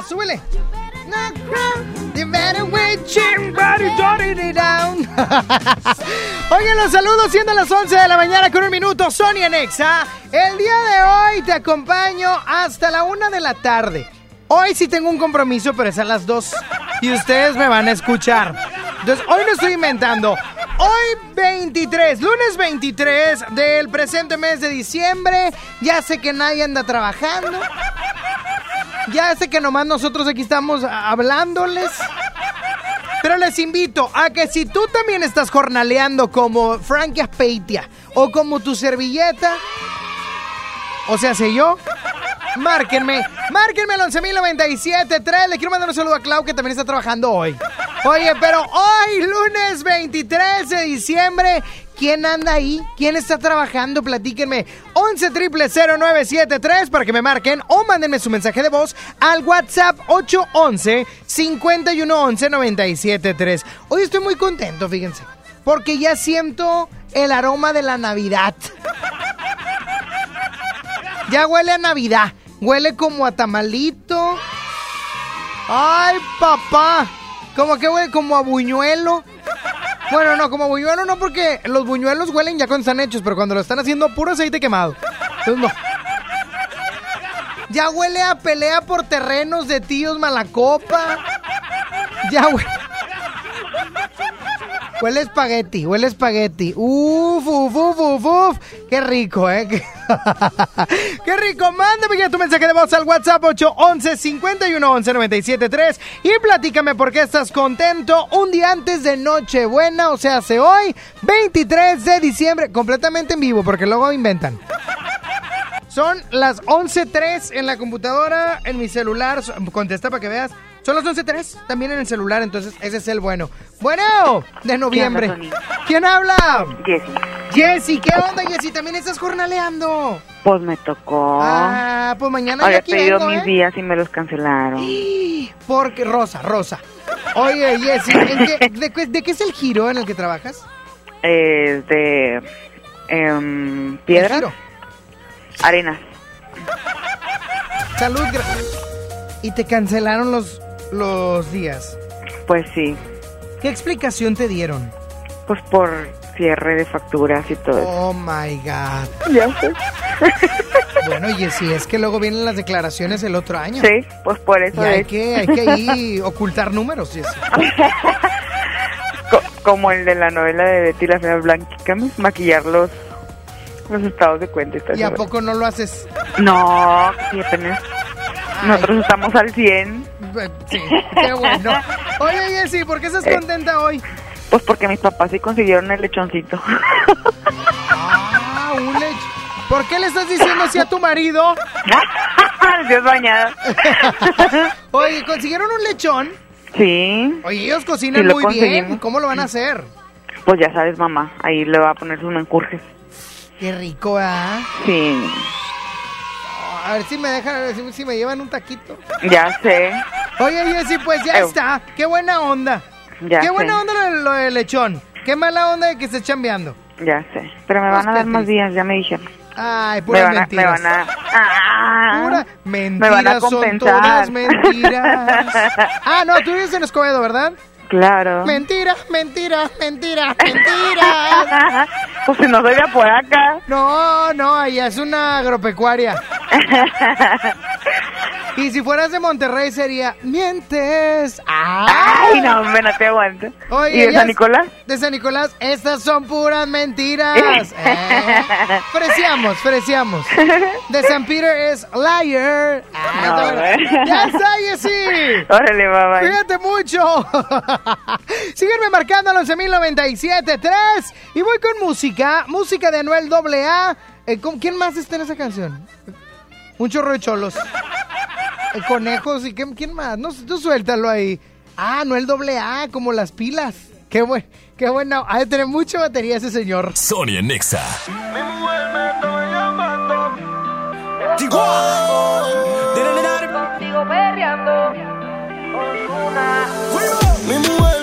Nomás, súbele. Oigan, los saludos siendo las 11 de la mañana con un minuto. Sonia Nexa. El día de hoy te acompaño hasta la 1 de la tarde. Hoy sí tengo un compromiso, pero es a las 2. Y ustedes me van a escuchar. Entonces, hoy no estoy inventando. Hoy 23, lunes 23 del presente mes de diciembre. Ya sé que nadie anda trabajando. Ya sé que nomás nosotros aquí estamos hablándoles. Pero les invito a que si tú también estás jornaleando como Frankie Aspeitia o como tu servilleta, o sea, sé yo, márquenme, márquenme al 11.097.3. Le quiero mandar un saludo a Clau que también está trabajando hoy. Oye, pero hoy, lunes 23 de diciembre, ¿quién anda ahí? ¿Quién está trabajando? Platíquenme. 11 0973 para que me marquen o mándenme su mensaje de voz al WhatsApp 811 511 973. Hoy estoy muy contento, fíjense, porque ya siento el aroma de la Navidad. Ya huele a Navidad. Huele como a tamalito. Ay, papá. Como que huele como a buñuelo. Bueno, no, como buñuelo no, porque los buñuelos huelen ya cuando están hechos, pero cuando lo están haciendo puro aceite quemado. Entonces no. Ya huele a pelea por terrenos de tíos malacopa. Ya huele. Huele espagueti, huele espagueti. Uf, uf, uf, uf, uf. Qué rico, ¿eh? Qué, rico. Mándame ya tu mensaje de voz al WhatsApp 811 511 973 y platícame por qué estás contento un día antes de Nochebuena, o sea, hace hoy, 23 de diciembre, completamente en vivo, porque luego inventan. Son las 11.03 en la computadora, en mi celular. Contesta para que veas. Son las 11.03 también en el celular, entonces ese es el bueno. Bueno, de noviembre. onda? ¿Quién habla? Jessy. Jessy, ¿qué onda, Jessy? ¿También estás jornaleando? Pues me tocó. Ah, pues mañana ya Había aquí pedido vengo, mis ¿eh? días y me los cancelaron. Porque, Rosa, Rosa. Oye, Jessy, ¿en qué- de, qué- de qué es el giro en el que trabajas? Eh, de em, El piedras, giro. arenas. Salud. gra- Y te cancelaron los, los días. Pues sí, ¿Qué explicación te dieron? pues por cierre de facturas y todo eso. Oh my God. Ya sé. Bueno, Jessy, es que luego vienen las declaraciones el otro año. Sí, pues por Y eso hay es que, hay que ahí ocultar números, Jessy. co- como el de la novela de Betty la Fea Blanquicamis, maquillar los, los estados de cuenta. y ¿Y a poco no lo haces? No, sí, apenas. Nosotros estamos al 100, eh, Sí, qué bueno. Oye, Jessy, ¿por qué estás Eh. contenta hoy? pues porque mis papás sí consiguieron el lechoncito. Ah, un lech... ¿Por qué le estás diciendo así a tu marido? Dios bañada. Oye, ¿consiguieron un lechón? Sí, Oye, ellos cocinan Sí, muy bien. ¿Cómo lo van a hacer? pues ya sabes, mamá, ahí le va a poner sus menjurjes. Qué rico, ¿ah? Sí, A ver si me dejan, si, me llevan un taquito. ya sé, Oye, Jessy, pues ya Ew. está. Qué buena onda. ya Qué sé, buena onda lo, lo del lechón. Qué mala onda de que estés chambeando. ya sé. Pero me van a dar más días, ya me dijeron. Ay, Me puras van a, me mentiras. van a... Ah, Pura me van a mentiras, son todas mentiras. Ah, no, tú vives en Escobedo, ¿verdad? Claro. Mentira, mentira, mentira, mentira. pues si no soy de por acá. No, no, allá es una agropecuaria. Y si fueras de Monterrey sería Mientes. ¡Ay! No, ah. me no te aguanto. Oye, ¿Y de San Nicolás? De San Nicolás, estas son puras mentiras. eh. Freciamos, freciamos. De San Peter es Liar. Ay, no, ah, ¡Ya está, Jessy! Órale, mamá. Cuídate mucho. Sígueme marcando al 11.097.3 y voy con música. Música de Anuel AA. Eh, ¿Quién más está en esa canción? Un chorro de cholos. Eh, conejos y ¿quién, quién más? No, tú suéltalo ahí. Ah, no el doble A, como las pilas. Qué bueno, qué bueno. Ha de tener mucha batería ese señor. Sony Nexa. Mi mujer me estoy llamando. Contigo perreando. Con una. Mi mujer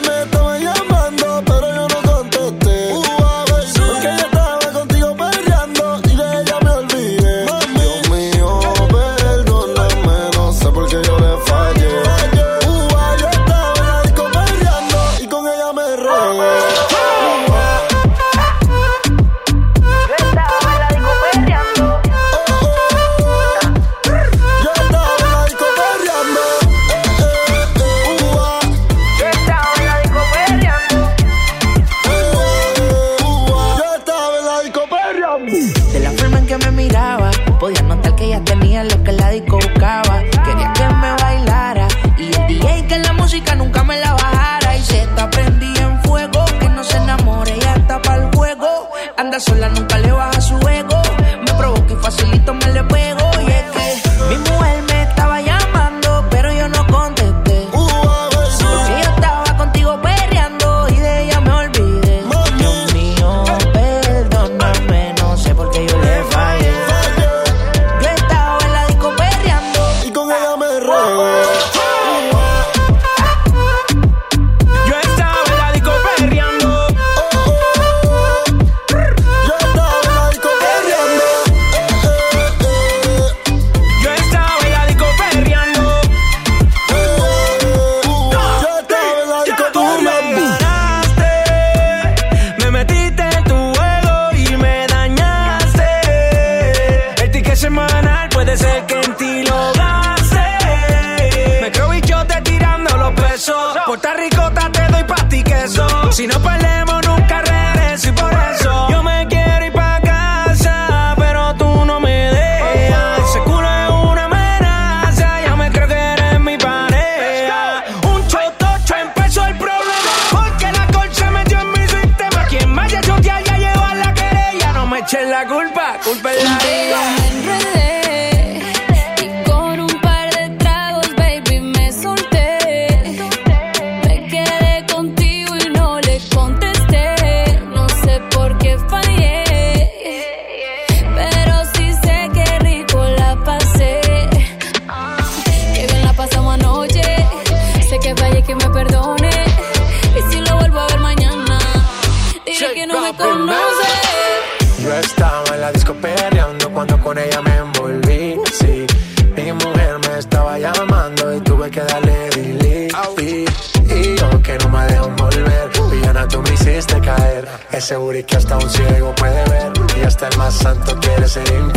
sola nunca le baja su ego. Me provoca y facilito me le puedo asegure que hasta un ciego puede ver. Y hasta el más santo quiere ser infiel.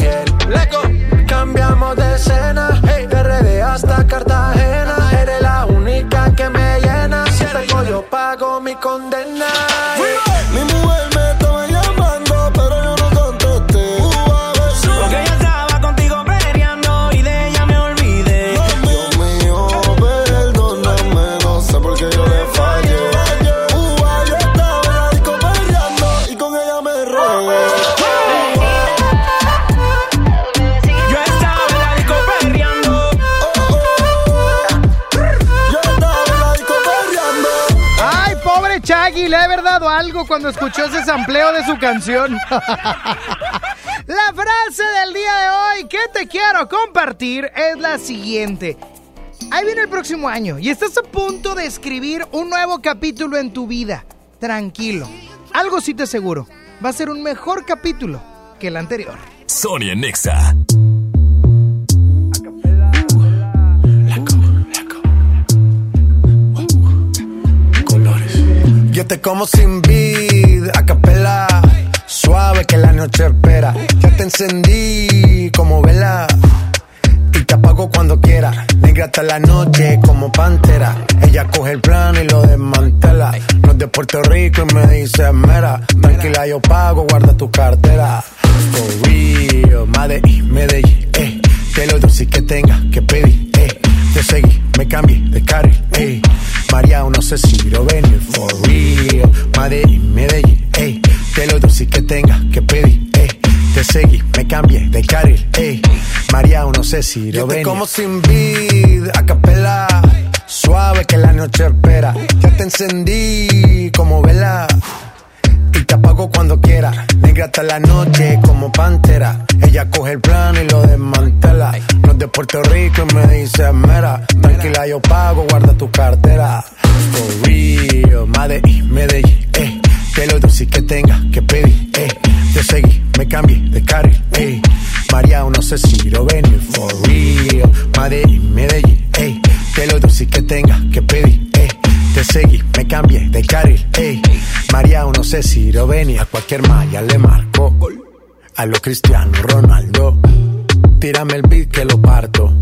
algo cuando escuchó ese sampleo de su canción. la frase del día de hoy que te quiero compartir es la siguiente. Ahí viene el próximo año y estás a punto de escribir un nuevo capítulo en tu vida. Tranquilo. Algo sí te aseguro. Va a ser un mejor capítulo que el anterior. Sonia Nexa. como sin vida, a capela. Suave que la noche espera. Ya te encendí como vela. Y te apago cuando quiera. Negra hasta la noche como pantera. Ella coge el plano y lo desmantela. No es de Puerto Rico y me dice mera. Tranquila, yo pago, guarda tu cartera. For real, Medellín, Medellín, eh. Te lo doy si que tenga que pedir, eh. Te seguí, me cambié de carril, eh María, no sé si lo venir, for real. Medellín, Medellín, eh. Que lo dulce que tenga que pedir, eh. Te seguí, me cambié de carril, eh. María, no sé si lo venir. como sin vid, a capela. Suave que la noche espera. Ya te encendí como vela y te apago cuando quiera. Negra hasta la noche como pantera. Ella coge el plano y lo desmantela. No es de Puerto Rico y me dice mera. Tranquila, yo pago, guarda tu cartera. For real, Medellín, Medellín, eh. Que lo dulce que tenga que pedir, eh. Te seguí, me cambié de carril, eh. María, no sé si lo venir. For real, Medellín, Medellín, eh. Que lo dulce que tenga que pedir, eh. Te seguí, me cambié de carril, ey. María, no sé si venía. Cualquier malla le marco. A lo Cristiano Ronaldo. Tírame el beat que lo parto.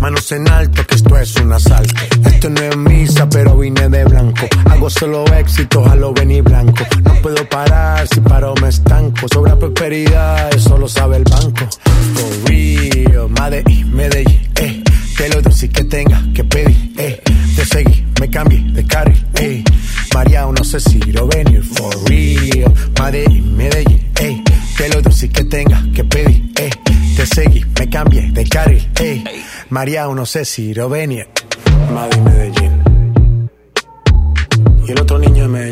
Manos en alto, que esto es un asalto. Esto no es misa, pero vine de blanco. Hago solo éxitos a lo venir blanco. No puedo parar, si paro me estanco. Sobra prosperidad, eso lo sabe el banco. For real, Medellín, Medellín. Que lo dulce que tenga que pedir, eh. Te seguí, me cambié de carril, eh. María, no sé si lo venir, for real. Medellín, Medellín, eh. Que lo dulce que tenga que pedir, eh. Te seguí, me cambié de carril, eh. María, no sé si lo venir. Madrid, Medellín. Y el otro niño de Medellín.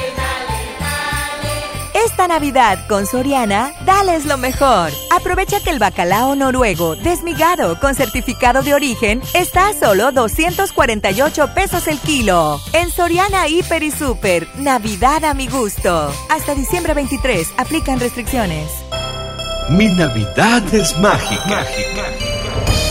Esta Navidad con Soriana, dales lo mejor. Aprovecha que el bacalao noruego desmigado con certificado de origen está a solo 248 pesos el kilo. En Soriana Hiper y Super, Navidad a mi gusto. Hasta diciembre 23, aplican restricciones. Mi Navidad es mágica.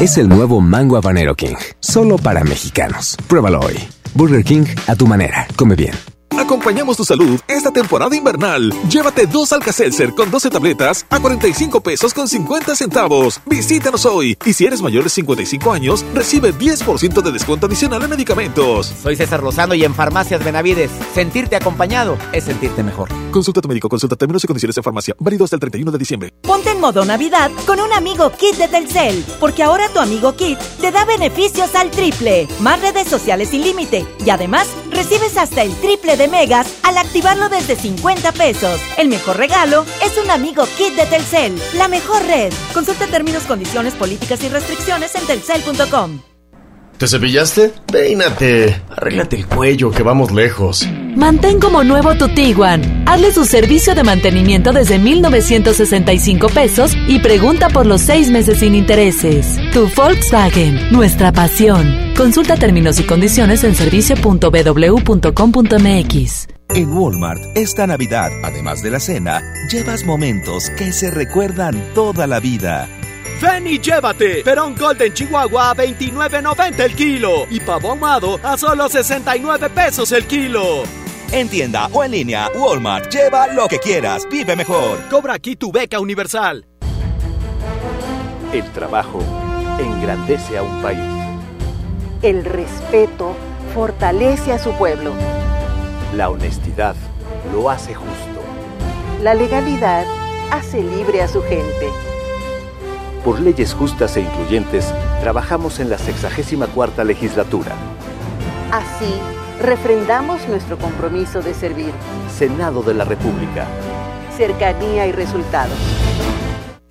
Es el nuevo Mango Habanero King, solo para mexicanos. Pruébalo hoy. Burger King a tu manera. Come bien. Acompañamos tu salud esta temporada invernal. Llévate dos Alka-Seltzer con 12 tabletas a 45 pesos con 50 centavos. Visítanos hoy. Y si eres mayor de 55 años, recibe 10% de descuento adicional en medicamentos. Soy César Lozano y en Farmacias Benavides, sentirte acompañado es sentirte mejor. Consulta a tu médico, consulta términos y condiciones en farmacia. Válido hasta el 31 de diciembre. Ponte en modo Navidad con un amigo Kit de Telcel, porque ahora tu amigo Kit te da beneficios al triple, más redes sociales sin límite y además recibes hasta el triple de megas al activarlo desde 50 pesos. El mejor regalo es un amigo Kit de Telcel, la mejor red. Consulta términos, condiciones, políticas y restricciones en telcel.com. ¿Te cepillaste? Peínate. Arréglate el cuello, que vamos lejos. Mantén como nuevo tu Tiguan. Hazle su servicio de mantenimiento desde 1,965 pesos y pregunta por los seis meses sin intereses. Tu Volkswagen, nuestra pasión. Consulta términos y condiciones en servicio.bw.com.mx. En Walmart, esta Navidad, además de la cena, llevas momentos que se recuerdan toda la vida. Ven y llévate Perón Golden Chihuahua a 29.90 el kilo y pavo ahumado a solo 69 pesos el kilo. En tienda o en línea, Walmart. Lleva lo que quieras. Vive mejor. Cobra aquí tu beca universal. El trabajo engrandece a un país. El respeto fortalece a su pueblo. La honestidad lo hace justo. La legalidad hace libre a su gente. Por leyes justas e incluyentes, trabajamos en la 64 legislatura. Así, refrendamos nuestro compromiso de servir. Senado de la República. Cercanía y resultados.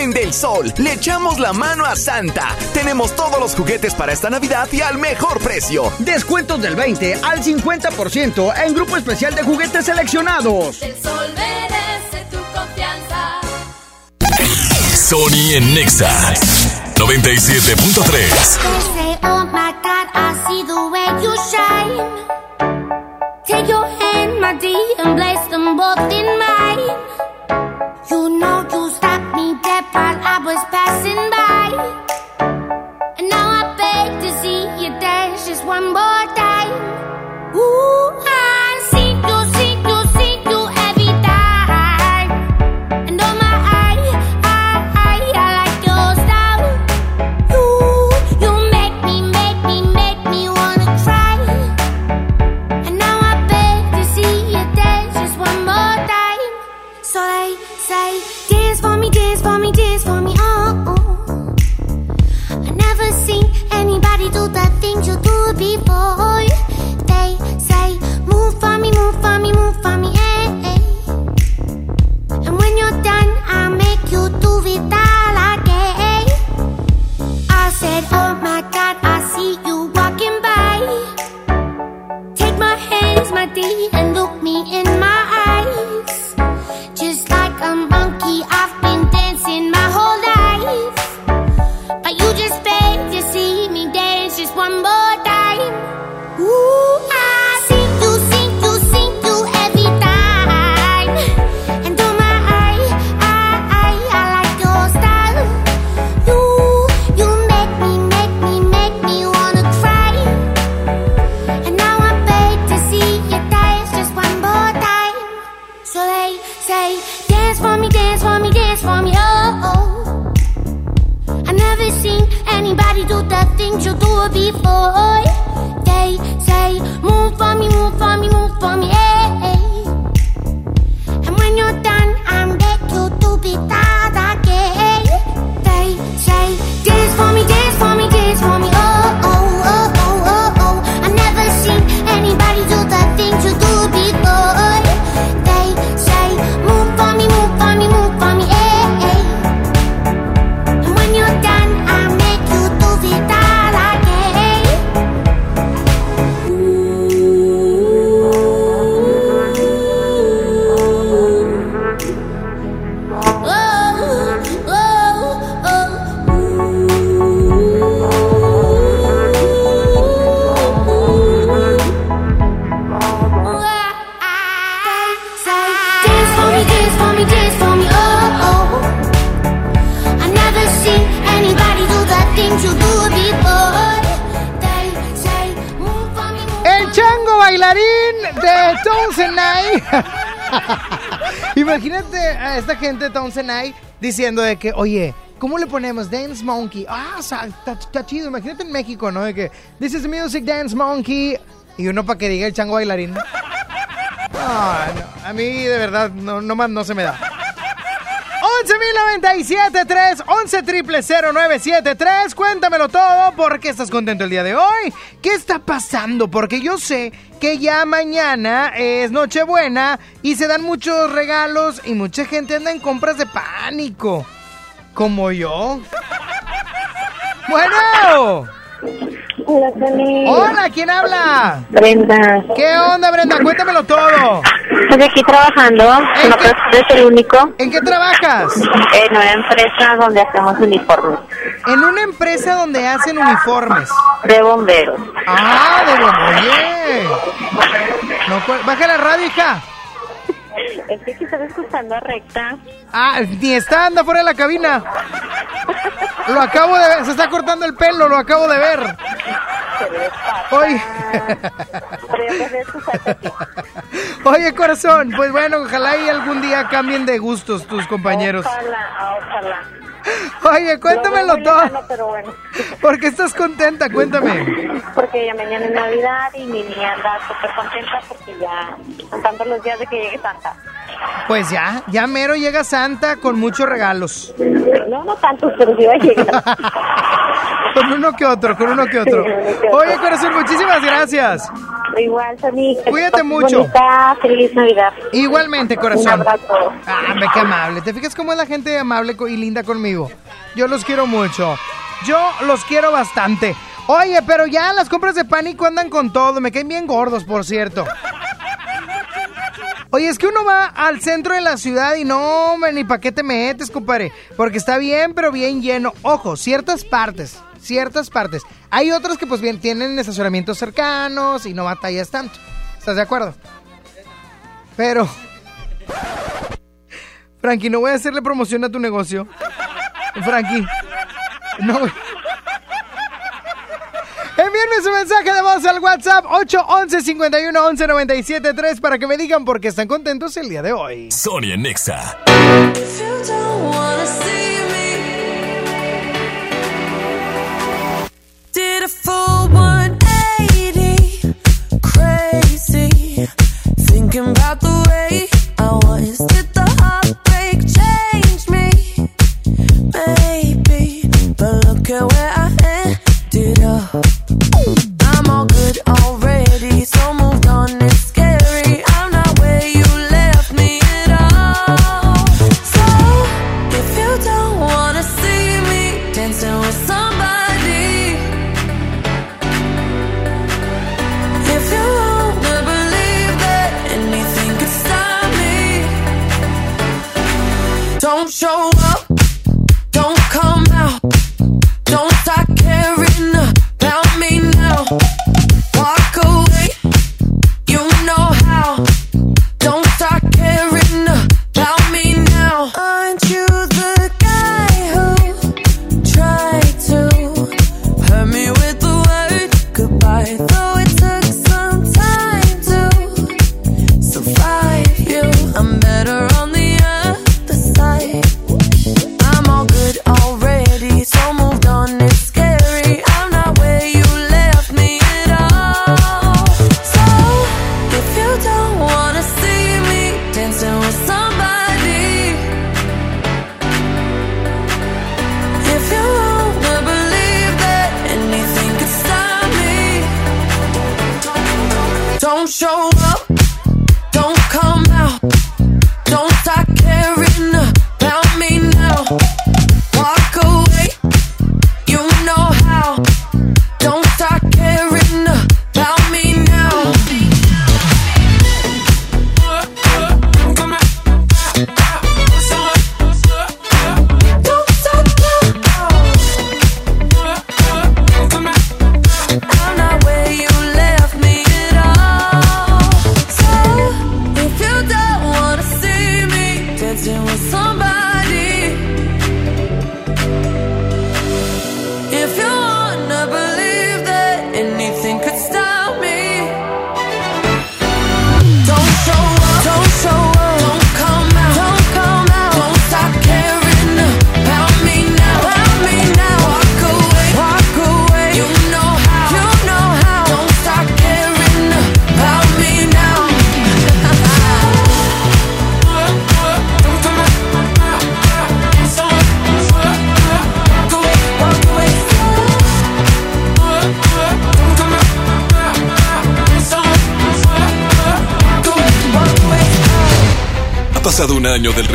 En Del Sol le echamos la mano a Santa. Tenemos todos los juguetes para esta Navidad y al mejor precio. Descuentos del 20 al 50% en grupo especial de juguetes seleccionados. El sol merece tu confianza. Sony en Nexa 97.3. They say, oh my God, I see the way you shine. Take your hand, my dear, and place them both in mine. Dance before. Bailarín de Townsend Imagínate a esta gente de Townsend diciendo de que, oye, ¿cómo le ponemos Dance Monkey? Ah, está, está chido. Imagínate en México, ¿no? De que, this is music Dance Monkey. Y uno para que diga el chango bailarín. No, no, a mí de verdad no, no no se me da. 11.097.3, 11 triple 0973. Cuéntamelo todo. ¿Por qué estás contento el día de hoy? ¿Qué está pasando? Porque yo sé que ya mañana es Nochebuena y se dan muchos regalos y mucha gente anda en compras de pánico. ¿Como yo? Bueno. Hola, Tony. Hola, ¿quién habla? Brenda. ¿Qué onda, Brenda? Cuéntamelo todo. Estoy aquí trabajando. No que eres el único. ¿En qué trabajas? En una empresa donde hacemos uniformes. En una empresa donde hacen uniformes. De bomberos. Ah, de bomberos. No, cu- baja la radio, hija. Es que a recta. Ah, ni está, anda fuera de la cabina. Lo acabo de ver, se está cortando el pelo, lo acabo de ver. Oye. Oye, corazón, pues bueno, ojalá y algún día cambien de gustos tus compañeros. Ojalá, ojalá. Oye, cuéntamelo todo. lejano, pero bueno. ¿Por qué estás contenta? Cuéntame. Porque ya mañana es Navidad y mi niña anda súper contenta porque ya contando los días de que llegue Santa. Pues ya, ya mero llega Santa con muchos regalos. No, no tantos, pero sí va a llegar. Con uno que otro, con uno que otro. Oye, corazón, muchísimas gracias. Igual, Tony. Cuídate mucho. bonita, feliz Navidad. Igualmente, corazón. Un abrazo. Ah, me qué amable. ¿Te fijas cómo es la gente amable y linda conmigo? Yo los quiero mucho. Yo los quiero bastante. Oye, pero ya las compras de pánico andan con todo. Me caen bien gordos, por cierto. Oye, es que uno va al centro de la ciudad y no, hombre, ni pa' qué te metes, compadre. Porque está bien, pero bien lleno. Ojo, ciertas partes, ciertas partes. Hay otras que pues bien tienen estacionamientos cercanos y no batallas tanto. ¿Estás de acuerdo? Pero... Frankie, no voy a hacerle promoción a tu negocio. Frankie, no voy- Envíenme su mensaje de voz al WhatsApp 811 51 11 97 3 para que me digan por qué están contentos el día de hoy. Sonia Nexa. Did a full 180, crazy. Thinking about the way I was. Show up, don't come out, don't start caring about me now. Walk away, you know how. Don't start caring about me now. Aren't you the guy who tried to hurt me with the word goodbye? Though it took some time to survive you, I'm better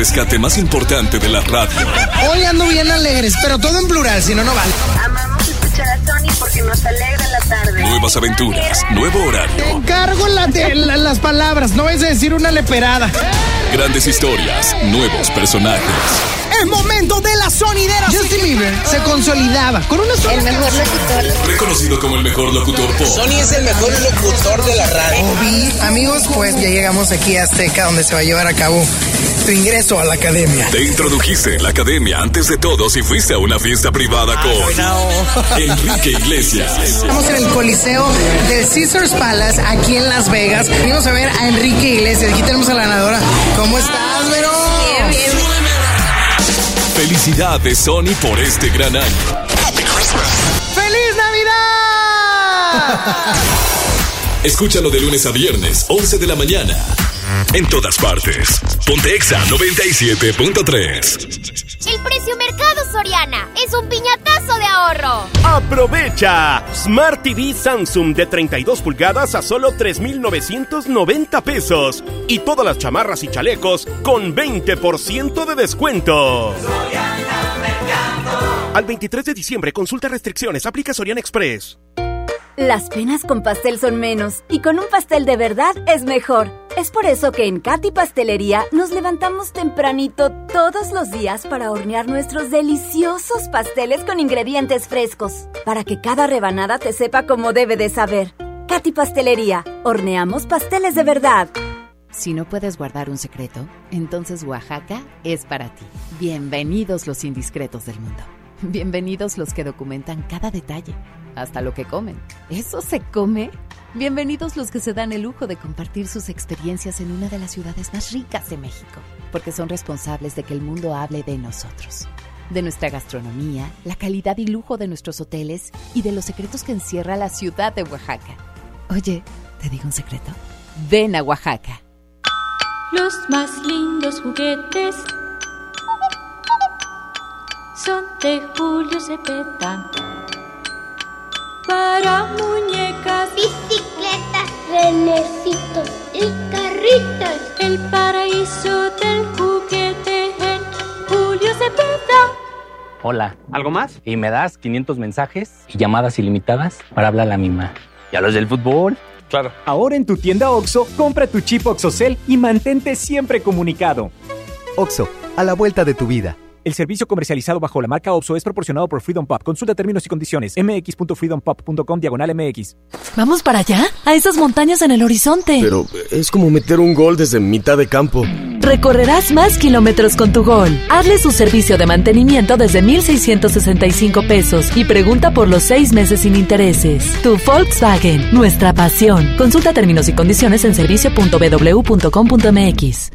rescate más importante de la radio. Hoy ando bien alegres, pero todo en plural, si no, no vale. Amamos escuchar a Sony porque nos alegra la tarde. Nuevas aventuras, nuevo Te horario, encargo la de- la- las palabras, no a decir una leperada. grandes historias, nuevos personajes. Es momento de la sonidera. Justin Bieber se consolidaba con una sola El mejor locutor. Reconocido como el mejor locutor pop. Sony es el mejor locutor de la radio. Obi, amigos, pues ya llegamos aquí a Azteca, donde se va a llevar a cabo tu ingreso a la academia. Te introdujiste en la academia antes de todos y fuiste a una fiesta privada con Enrique Iglesias. Estamos en el Coliseo del Caesars Palace, aquí en Las Vegas. Venimos a ver a Enrique Iglesias. Aquí tenemos a la ganadora. ¿Cómo estás, Vero? Bien, bien. Felicidades Sony por este gran año. ¡Feliz Navidad! Escúchalo de lunes a viernes, 11 de la mañana. En todas partes. Pontexa 97.3. El precio mercado Soriana es un piñatazo de ahorro. Aprovecha Smart TV Samsung de 32 pulgadas a solo 3,990 pesos y todas las chamarras y chalecos con 20% de descuento. Al 23 de diciembre consulta restricciones, aplica Soriana Express. Las penas con pastel son menos y con un pastel de verdad es mejor. Es por eso que en Katy Pastelería nos levantamos tempranito todos los días para hornear nuestros deliciosos pasteles con ingredientes frescos, para que cada rebanada te sepa como debe de saber. Katy Pastelería, horneamos pasteles de verdad. Si no puedes guardar un secreto, entonces Oaxaca es para ti. Bienvenidos los indiscretos del mundo. Bienvenidos los que documentan cada detalle, hasta lo que comen. ¿Eso se come? Bienvenidos los que se dan el lujo de compartir sus experiencias en una de las ciudades más ricas de México, porque son responsables de que el mundo hable de nosotros, de nuestra gastronomía, la calidad y lujo de nuestros hoteles y de los secretos que encierra la ciudad de Oaxaca. Oye, ¿te digo un secreto? Ven a Oaxaca. Los más lindos juguetes son de Julio Cepeda. Para muñecas, Bicicletas, renecitos y carritos. el paraíso del juguete en Julio Cepeda. Hola. ¿Algo más? Y me das 500 mensajes y llamadas ilimitadas para hablar a la misma. ¿Y a los del fútbol? Claro. Ahora en tu tienda OXO, compra tu chip OXOCEL y mantente siempre comunicado. OXO, a la vuelta de tu vida. El servicio comercializado bajo la marca OXO es proporcionado por Freedom Pop. Consulta términos y condiciones. mx.freedompop.com diagonal mx. ¿Vamos para allá? A esas montañas en el horizonte. Pero es como meter un gol desde mitad de campo. Recorrerás más kilómetros con tu gol. Hazle su servicio de mantenimiento desde 1,665 pesos y pregunta por los seis meses sin intereses. Tu Volkswagen, nuestra pasión. Consulta términos y condiciones en servicio.bw.com.mx.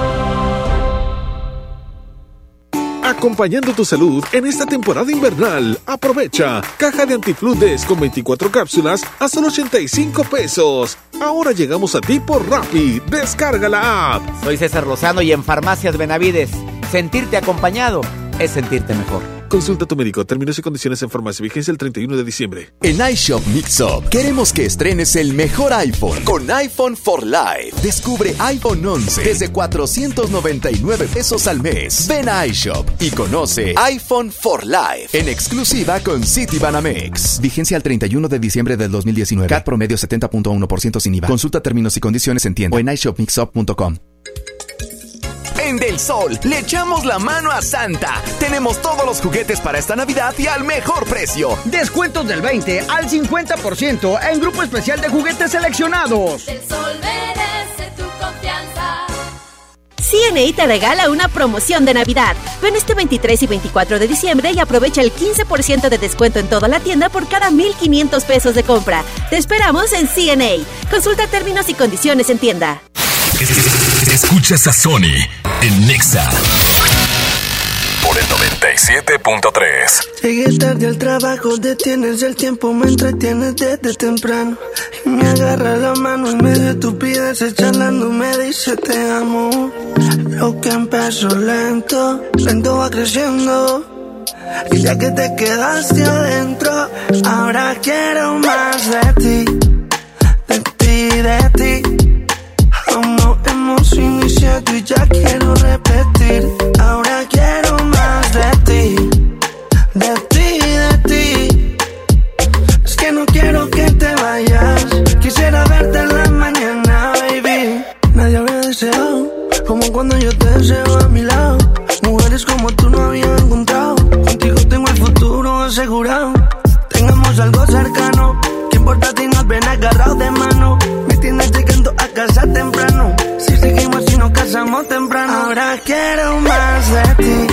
Acompañando tu salud en esta temporada invernal. Aprovecha. Caja de antifludes con 24 cápsulas a solo 85 pesos. Ahora llegamos a ti por Rappi. Descarga la app. Soy César Lozano y en Farmacias Benavides, sentirte acompañado es sentirte mejor. Consulta a tu médico. Términos y condiciones en farmacia. Vigencia el 31 de diciembre. En iShop Mix Up queremos que estrenes el mejor iPhone con iPhone for Life. Descubre iPhone 11 desde 499 pesos al mes. Ven a iShop y conoce iPhone for Life en exclusiva con Citibanamex. Vigencia al 31 de diciembre del 2019. CAT promedio 70.1% sin IVA. Consulta términos y condiciones en tienda o en iShopMixUp.com. En Del Sol le echamos la mano a Santa. Tenemos todos los juguetes para esta Navidad y al mejor precio. Descuentos del 20 al 50% en grupo especial de juguetes seleccionados. El sol merece tu confianza. CNA te regala una promoción de Navidad. Ven este 23 y 24 de diciembre y aprovecha el 15% de descuento en toda la tienda por cada 1,500 pesos de compra. Te esperamos en CNA. Consulta términos y condiciones en tienda. Escuchas a Sony en Nexa. Por el 97.3. Llegué tarde al trabajo, detienes el tiempo, me entretienes desde temprano. Y me agarra la mano en medio de estupideces, charlando, me dice te amo. Lo que empezó lento, lento va creciendo. Y ya que te quedaste adentro, ahora quiero más de ti, de ti, de ti. No hemos iniciado y ya quiero repetir. Ahora quiero más de ti, de ti, de ti. Es que no quiero que te vayas. Quisiera verte en la mañana, baby. Nadie había deseado como cuando yo te deseo a mi lado. Mujeres como tú no había encontrado. Contigo tengo el futuro asegurado. Tengamos algo cercano. ¿Qué importa si nos ven agarrados de mano? Me tienes llegando a casa temprano. Casamos temprano. Ahora quiero más de ti.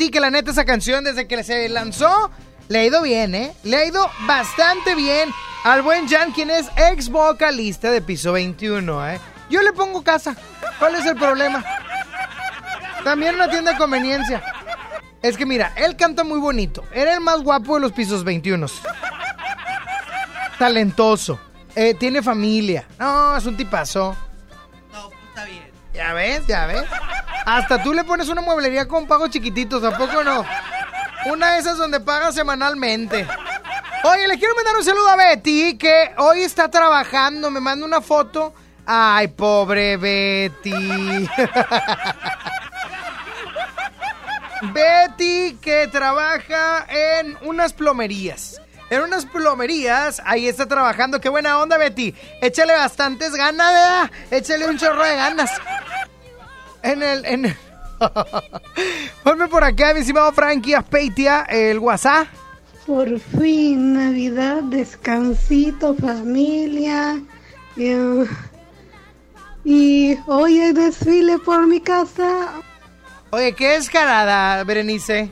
Ti que la neta esa canción desde que se lanzó. Le ha ido bien, ¿eh? Le ha ido bastante bien al buen Jan, quien es ex vocalista de Piso 21, ¿eh? Yo le pongo casa. ¿Cuál es el problema? También una tienda de conveniencia. Es que mira, él canta muy bonito. Era el más guapo de los Pisos 21. Talentoso. Eh, tiene familia. No, es un tipazo. No, está bien. Ya ves, ya ves. Hasta tú le pones una mueblería con pagos chiquititos, ¿tampoco no? Una de esas donde pagas semanalmente. Oye, le quiero mandar un saludo a Betty, que hoy está trabajando. Me manda una foto. Ay, pobre Betty. Betty, que trabaja en unas plomerías. En unas plomerías, ahí está trabajando. Qué buena onda, Betty. Échale bastantes ganas, ¿verdad? Échale un chorro de ganas. En el. En el... Ponme por acá, mi estimado Frankie Aspeitia, el WhatsApp. Por fin, Navidad, descansito, familia. eh, Y hoy hay desfile por mi casa. Oye, qué descarada, Berenice.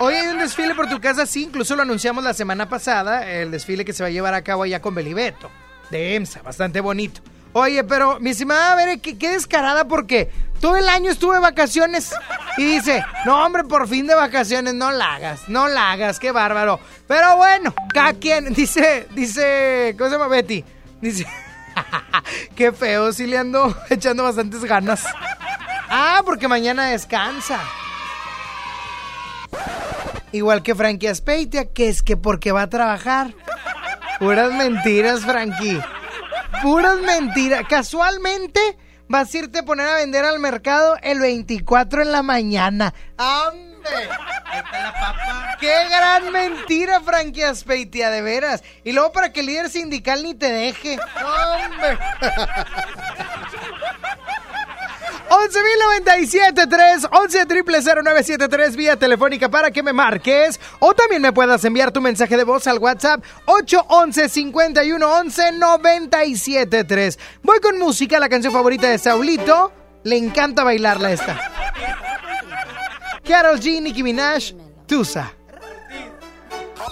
Hoy hay un desfile por tu casa, sí, incluso lo anunciamos la semana pasada, el desfile que se va a llevar a cabo allá con Belibeto, de EMSA, bastante bonito. Oye, pero mi estimada Bere, qué, qué descarada porque todo el año estuve de vacaciones y dice, no hombre, por fin de vacaciones, no la hagas, no la hagas, qué bárbaro. Pero bueno, cada quien, dice, dice, ¿cómo se llama Betty? Dice, qué feo, sí le ando echando bastantes ganas. Ah, porque mañana descansa. Igual que Frankie Aspeitia, que es que porque va a trabajar. Puras mentiras, Frankie. Puras mentiras. Casualmente vas a irte a poner a vender al mercado el 24 en la mañana. ¡Hombre! Ahí está la papa. ¡Qué gran mentira, Frankie Aspeitia, de veras! Y luego para que el líder sindical ni te deje. ¡Hombre! 11.097.3, 11.000.973 vía telefónica para que me marques. O también me puedas enviar tu mensaje de voz al WhatsApp 811-5111-973. Voy con música, la canción favorita de Saulito. Le encanta bailarla esta. Carol G, Nicki Minaj, Tusa.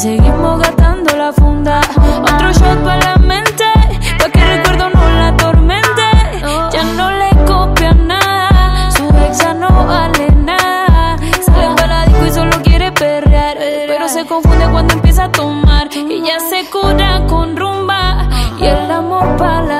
seguimos gastando la funda. Otro shot para la mente, pa' que el recuerdo no la atormente. Ya no le copia nada, su ex ya no vale nada. Sale para la disco y solo quiere perrear, pero se confunde cuando empieza a tomar. Y ya se cura con rumba y el amor para la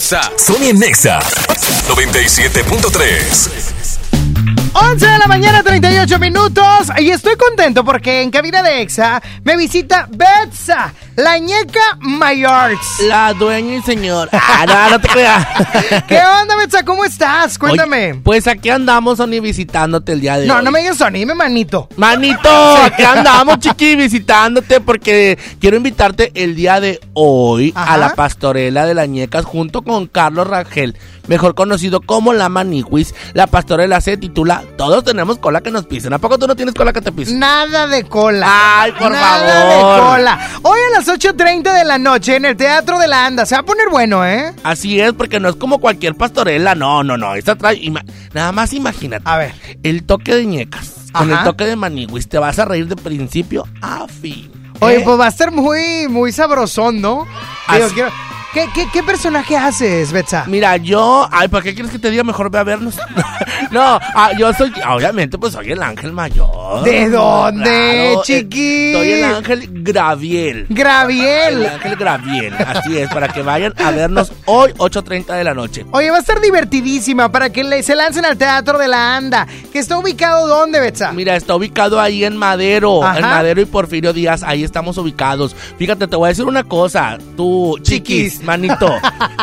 WhatsApp. Sonia Nexa. 97.3. 11 de la mañana, 38 minutos. Y estoy contento porque en cabina de EXA me visita Betsa, la ñeca Mayarts. La dueña y señor. Ah, no, no te creas. ¿Qué onda, Betsa? ¿Cómo estás? Cuéntame. Oye, pues aquí andamos, Sony, visitándote el día de no, hoy. no me digas Sony, dime manito. Manito, aquí andamos, chiqui, visitándote porque quiero invitarte el día de hoy Ajá. a la pastorela de las ñecas junto con Carlos Rangel, mejor conocido como la Maniquis. La pastorela se titula Todos tenemos cola que nos pisen. ¿A poco tú no tienes cola que te pisen? Nada de cola. Ay, por Nada favor. de cola. Hoy a las 8.30 de la noche en el Teatro de la Anda. Se va a poner bueno, ¿eh? Así es, porque no es como cualquier pastorela, no, no, no. Esta trae. Nada más imagínate. A ver. El toque de ñecas con el toque de maniwis. Te vas a reír de principio a fin. Oye, ¿Eh? pues va a estar muy, muy sabrosón, ¿no? Digo, Así- quiero, ¿Qué, qué, qué personaje haces, Betsa? Mira, yo. Ay, ¿para qué quieres que te diga? Mejor ve a vernos. no, ah, yo soy. Obviamente, pues soy el ángel mayor. ¿De dónde, Claro, eh, chiqui? soy el ángel Graviel. Graviel. El ángel Graviel. Así es, para que vayan a vernos hoy, 8.30 de la noche. Oye, va a estar divertidísima para que le- se lancen al Teatro de la Anda. ¿Que está ubicado dónde, Betsa? Mira, está ubicado ahí en Madero, Ajá. en Madero y Porfirio Díaz, ahí estamos ubicados. Fíjate, te voy a decir una cosa, tú, chiquis, manito.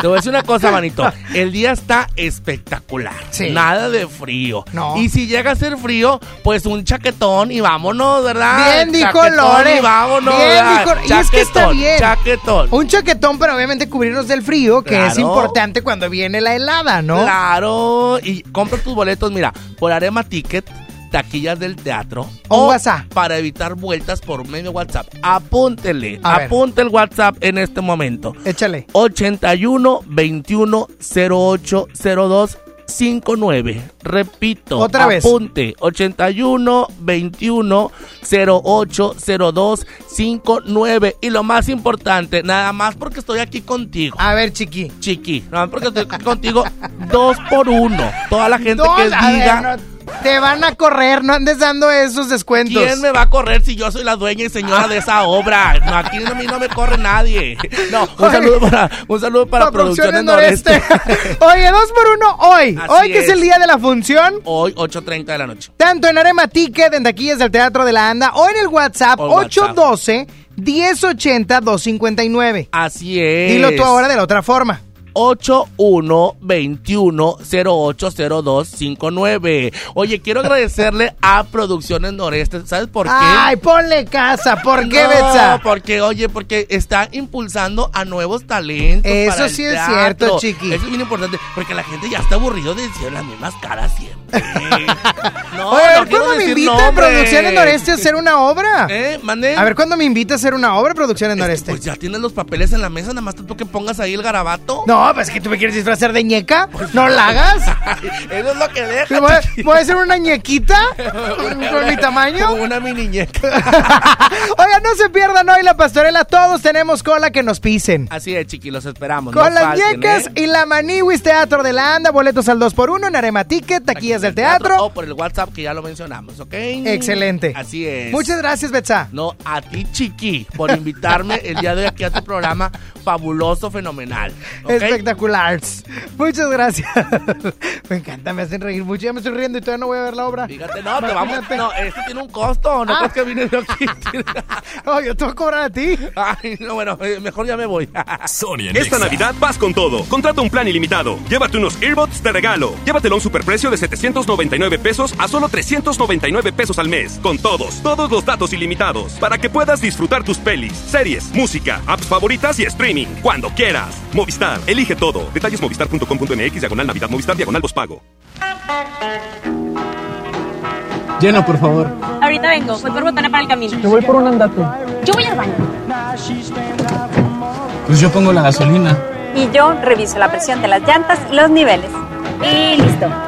te voy a decir una cosa, manito. El día está espectacular. Sí. Nada de frío. No. Y si llega a ser frío, pues un chaquetón y vámonos, ¿verdad? Bien dijo Lore. Y vámonos, Bien dijo. Y es que está bien. Chaquetón. Un chaquetón, pero obviamente cubrirnos del frío, que es importante cuando viene la helada, ¿no? Claro, y compra tus boletos, mira, por Arema Ticket, taquillas del teatro. O WhatsApp. Para evitar vueltas por medio WhatsApp. Apúntele, A ver. apunte el WhatsApp en este momento. Échale. 81 21 08 02 59. Repito. Otra vez. Apunte. 81 21 08 02 59. Y lo más importante, nada más porque estoy aquí contigo. A ver, chiqui. Chiqui. Nada más porque estoy aquí contigo. Dos por uno. Toda la gente Dos, que a ver, diga. no, te van a correr, no andes dando esos descuentos. ¿Quién me va a correr si yo soy la dueña y señora de esa obra? No, aquí a mí no me corre nadie. No, un Oye. saludo para, un saludo para Pa' Producciones Noreste. Oye, dos por uno hoy. Así hoy que es. es. el día de la función. Hoy, 8.30 de la noche. Tanto en Arema Ticket, en taquillas del Teatro de la Anda, o en el WhatsApp Por WhatsApp. 812 1080 259. Así es. Dilo tú ahora de la otra forma. 8121080259. Oye, quiero agradecerle a Producciones Noreste. ¿Sabes por qué? Ay, ponle casa. ¿Por qué, No, Betsa? porque, oye, porque está impulsando a nuevos talentos. Eso para el sí es teatro. cierto, chiqui. Eso es bien importante, porque la gente ya está aburrido de decir las mismas caras siempre. No, Oye, a ver, ¿cuándo me invita a. Producciones Noreste a hacer una obra? ¿Eh? ¿Mande? A ver, ¿cuándo me invita a hacer una obra, Producciones Noreste? Pues ya tienes los papeles en la mesa, nada más tú que pongas ahí el garabato. No, pues que tú me quieres disfrazar de ñeca. No la hagas. Eso es lo que deja. Voy voy a hacer una ñequita con, mi tamaño. Como una mini ñeca. Oigan, no se pierdan hoy la pastorela. Todos tenemos cola que nos pisen. Así es, chiqui, los esperamos. Con no las falten, ñecas ¿eh? y la Maniwis Teatro de la Anda, boletos al 2x1 en Arema Ticket, taquillas del teatro. O por el WhatsApp que ya lo mencionamos, ¿ok? Excelente. Así es. Muchas gracias, Betsa. No, a ti, chiqui, por invitarme el día de hoy aquí a tu programa fabuloso, fenomenal. Espectacular. Muchas gracias. Me encanta, me hacen reír mucho. Ya me estoy riendo y todavía no voy a ver la obra. Fíjate, no, te vamos. No, esto tiene un costo. No Ah. crees que vine yo aquí. Oh, yo te voy a cobrar a ti. Ay, no, bueno, eh, mejor ya me voy. Sonia Esta Navidad vas con todo. Contrata un plan ilimitado. Llévate unos earbuds de regalo. Llévatelo a un superprecio de 799 pesos a solo 399 pesos al mes. Con todos, todos los datos ilimitados. Para que puedas disfrutar tus pelis, series, música, apps favoritas y streaming. Cuando quieras. Movistar, elige todo. Detalles movistar.com.mx, diagonal Navidad, Movistar, diagonal pago. Llena, por favor. Ahorita vengo, voy por botana para el camino. Yo voy por un andate. Yo voy al baño. Pues yo pongo la gasolina. Y yo reviso la presión de las llantas y los niveles. Y listo.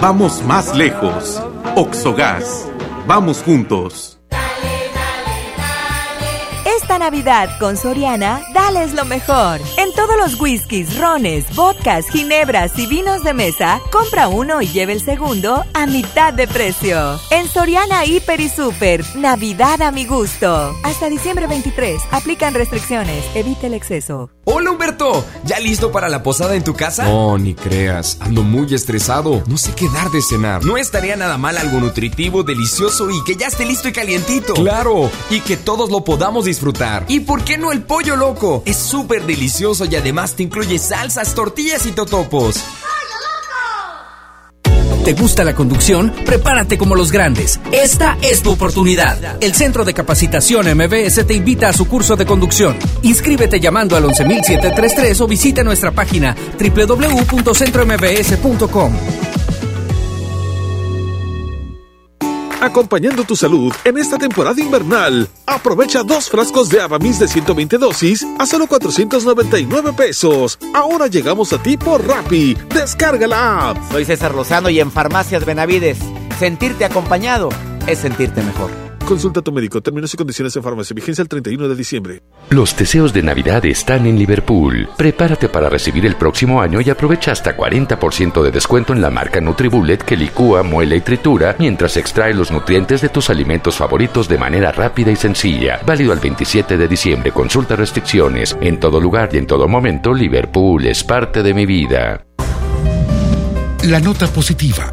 Vamos más lejos. Oxogas. Vamos juntos. Esta Navidad con Soriana, dales lo mejor. En todos los whiskies, rones, vodkas, ginebras y vinos de mesa, compra uno y lleve el segundo a mitad de precio. En Soriana Hiper y Super, Navidad a mi gusto. Hasta diciembre 23, aplican restricciones, evite el exceso. Hola Humberto, ¿ya listo para la posada en tu casa? No, ni creas, ando muy estresado. No sé qué dar de cenar. No estaría nada mal algo nutritivo, delicioso y que ya esté listo y calientito. Claro, y que todos lo podamos disfrutar. ¿Y por qué no el pollo loco? Es súper delicioso y además te incluye salsas, tortillas y totopos. ¿Te gusta la conducción? Prepárate como los grandes. Esta es tu oportunidad. El Centro de Capacitación MBS te invita a su curso de conducción. Inscríbete llamando al 11733 o visita nuestra página www.centrombs.com. Acompañando tu salud en esta temporada invernal. Aprovecha dos frascos de Avamis de 120 dosis a solo 499 pesos. Ahora llegamos a ti por Rappi. Descarga la app. Soy César Lozano y en Farmacias Benavides, sentirte acompañado es sentirte mejor. Consulta a tu médico. Términos y condiciones en farmacia. Vigencia el 31 de diciembre. Los deseos de Navidad están en Liverpool. Prepárate para recibir el próximo año y aprovecha hasta 40% de descuento en la marca NutriBullet que licúa, muele y tritura mientras extrae los nutrientes de tus alimentos favoritos de manera rápida y sencilla. Válido al 27 de diciembre. Consulta restricciones. En todo lugar y en todo momento, Liverpool es parte de mi vida. La nota positiva.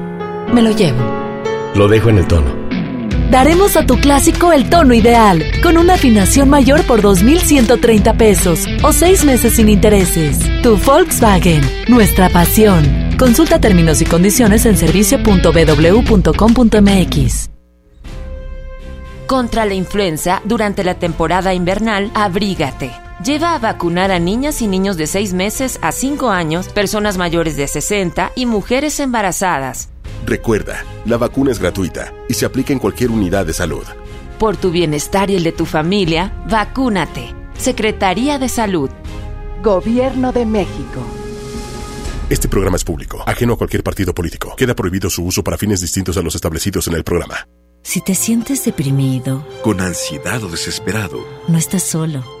Me lo llevo. Lo dejo en el tono. Daremos a tu clásico el tono ideal, con una afinación mayor por 2.130 pesos o seis meses sin intereses. Tu Volkswagen, nuestra pasión. Consulta términos y condiciones en servicio.bw.com.mx. Contra la influenza, durante la temporada invernal, abrígate. Lleva a vacunar a niñas y niños de 6 meses a 5 años, personas mayores de 60 y mujeres embarazadas. Recuerda, la vacuna es gratuita y se aplica en cualquier unidad de salud. Por tu bienestar y el de tu familia, vacúnate. Secretaría de Salud. Gobierno de México. Este programa es público, ajeno a cualquier partido político. Queda prohibido su uso para fines distintos a los establecidos en el programa. Si te sientes deprimido, con ansiedad o desesperado, no estás solo.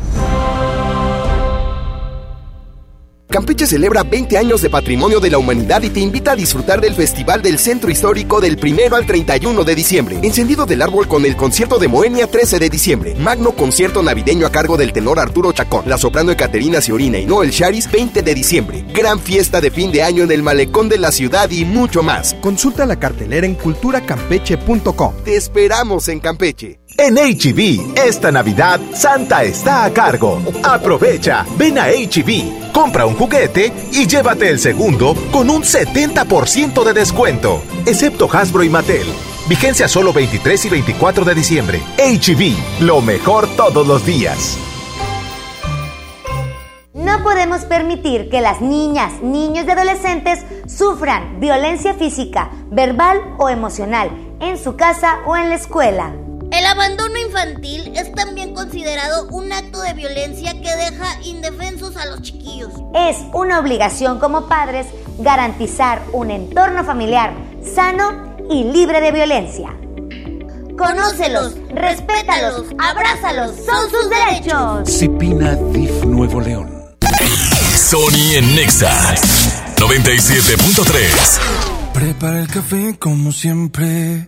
Campeche celebra 20 años de patrimonio de la humanidad y te invita a disfrutar del Festival del Centro Histórico del 1 al 31 de diciembre. Encendido del árbol con el concierto de Moenia 13 de diciembre. Magno concierto navideño a cargo del tenor Arturo Chacón. La soprano Caterina Ciorina y Noel Charis 20 de diciembre. Gran fiesta de fin de año en el malecón de la ciudad y mucho más. Consulta la cartelera en culturacampeche.com. Te esperamos en Campeche. En HB, esta Navidad, Santa está a cargo. Aprovecha, ven a HB, compra un juguete y llévate el segundo con un 70% de descuento, excepto Hasbro y Mattel. Vigencia solo 23 y 24 de diciembre. HB, lo mejor todos los días. No podemos permitir que las niñas, niños y adolescentes sufran violencia física, verbal o emocional en su casa o en la escuela. El abandono infantil es también considerado un acto de violencia que deja indefensos a los chiquillos. Es una obligación como padres garantizar un entorno familiar sano y libre de violencia. Conócelos, respétalos, abrázalos, son sus derechos. Cipina DIF Nuevo León. Sony en Nexa 97.3. Prepara el café como siempre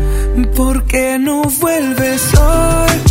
¿Por qué no vuelves hoy?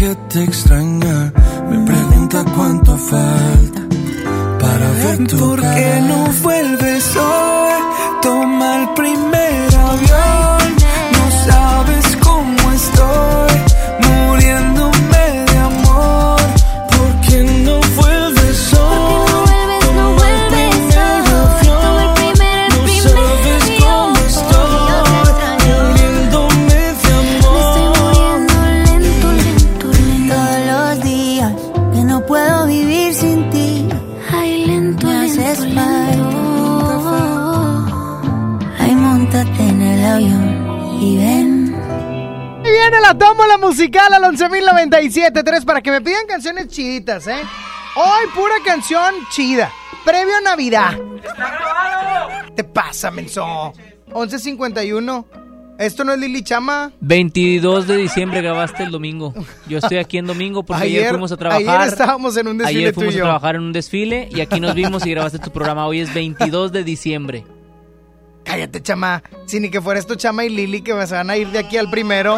Que te extraña me pregunta cuánto falta para ver tu ¿Por qué no vuelves hoy? Musical al 11.097.3 para que me pidan canciones chiditas, ¿eh? Hoy pura canción chida. Previo a Navidad. ¿Te pasa, menso? 11.51. ¿Esto no es Lili Chama? 22 de diciembre grabaste el domingo. Yo estoy aquí en domingo porque ayer, Ayer- fuimos a trabajar. ayer estábamos en un desfile Ayer tú fuimos a trabajar en un desfile y aquí nos vimos y grabaste tu programa. Hoy es 22 de diciembre. Cállate, chama. Si ni que fuera esto, chama y Lili, que se van a ir de aquí al primero.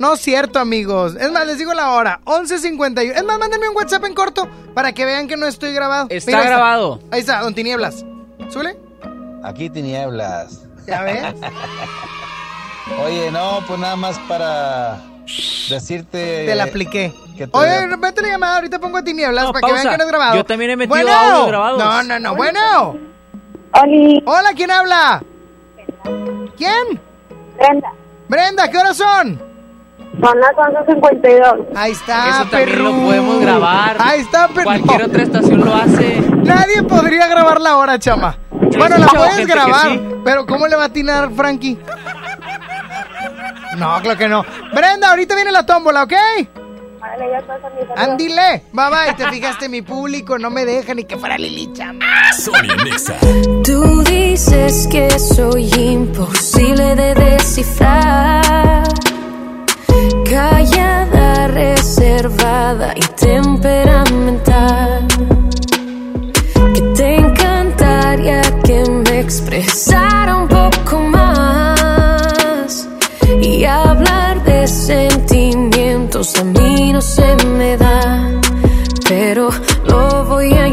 No es cierto, amigos. Es más, les digo la hora. 11.51. Es más, mándenme un WhatsApp en corto para que vean que no estoy grabado. Está grabado. Ahí está, don Tinieblas. ¿Súbele? Aquí tinieblas. ¿Ya ves? Oye, no, pues nada más para decirte. Te la apliqué. que te- Oye, vete la llamada, ahorita pongo a Tinieblas para que pausa. vean que no es grabado. Yo también he metido bueno. audios grabados. No, no, no, bueno. Hola, ¿quién habla? ¿Quién? Brenda. Brenda, ¿qué horas son? Son las 11.52. Ahí está, Eso también perru. lo podemos grabar. Ahí está, perru. Cualquier otra estación lo hace. Nadie podría grabar la hora, chama. Bueno, la puedes grabar, sí. pero ¿cómo le va a atinar Frankie? No, claro que no. Brenda, ahorita viene la tómbola, ¿ok? Vale, ya pasa mi saludo. Andile, bye bye, te fijaste mi público, no me deja ni que fuera Lili chama. Tú dices que soy imposible de descifrar. Callada, reservada y temperamental. Que te encantaría que me expresara un poco más. Y hablar de sentimientos a mí no se me da. Pero lo voy a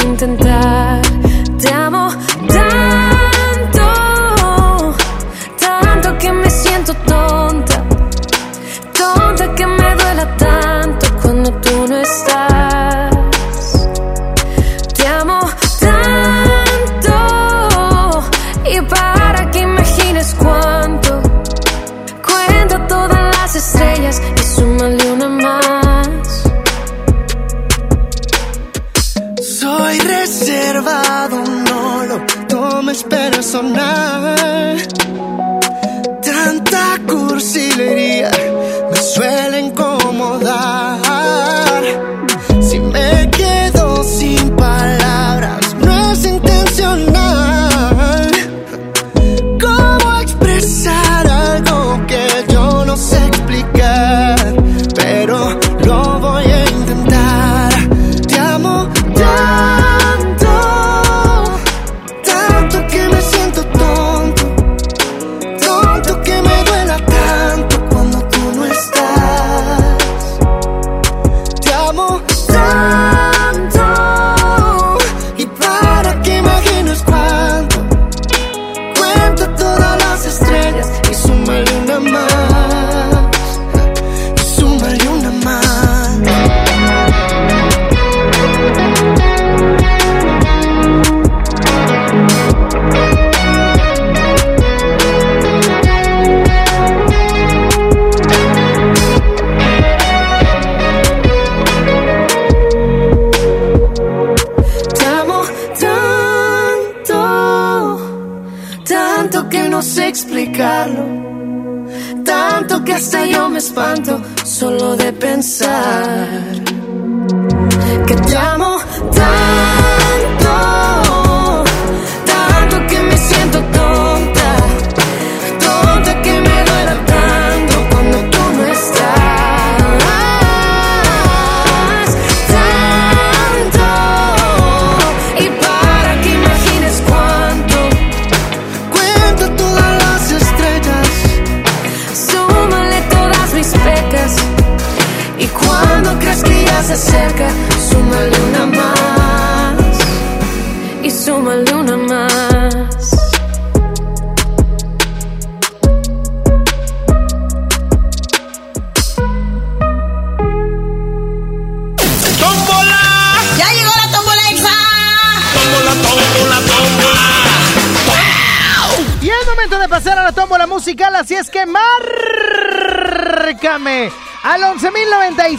espanto solo de pensar.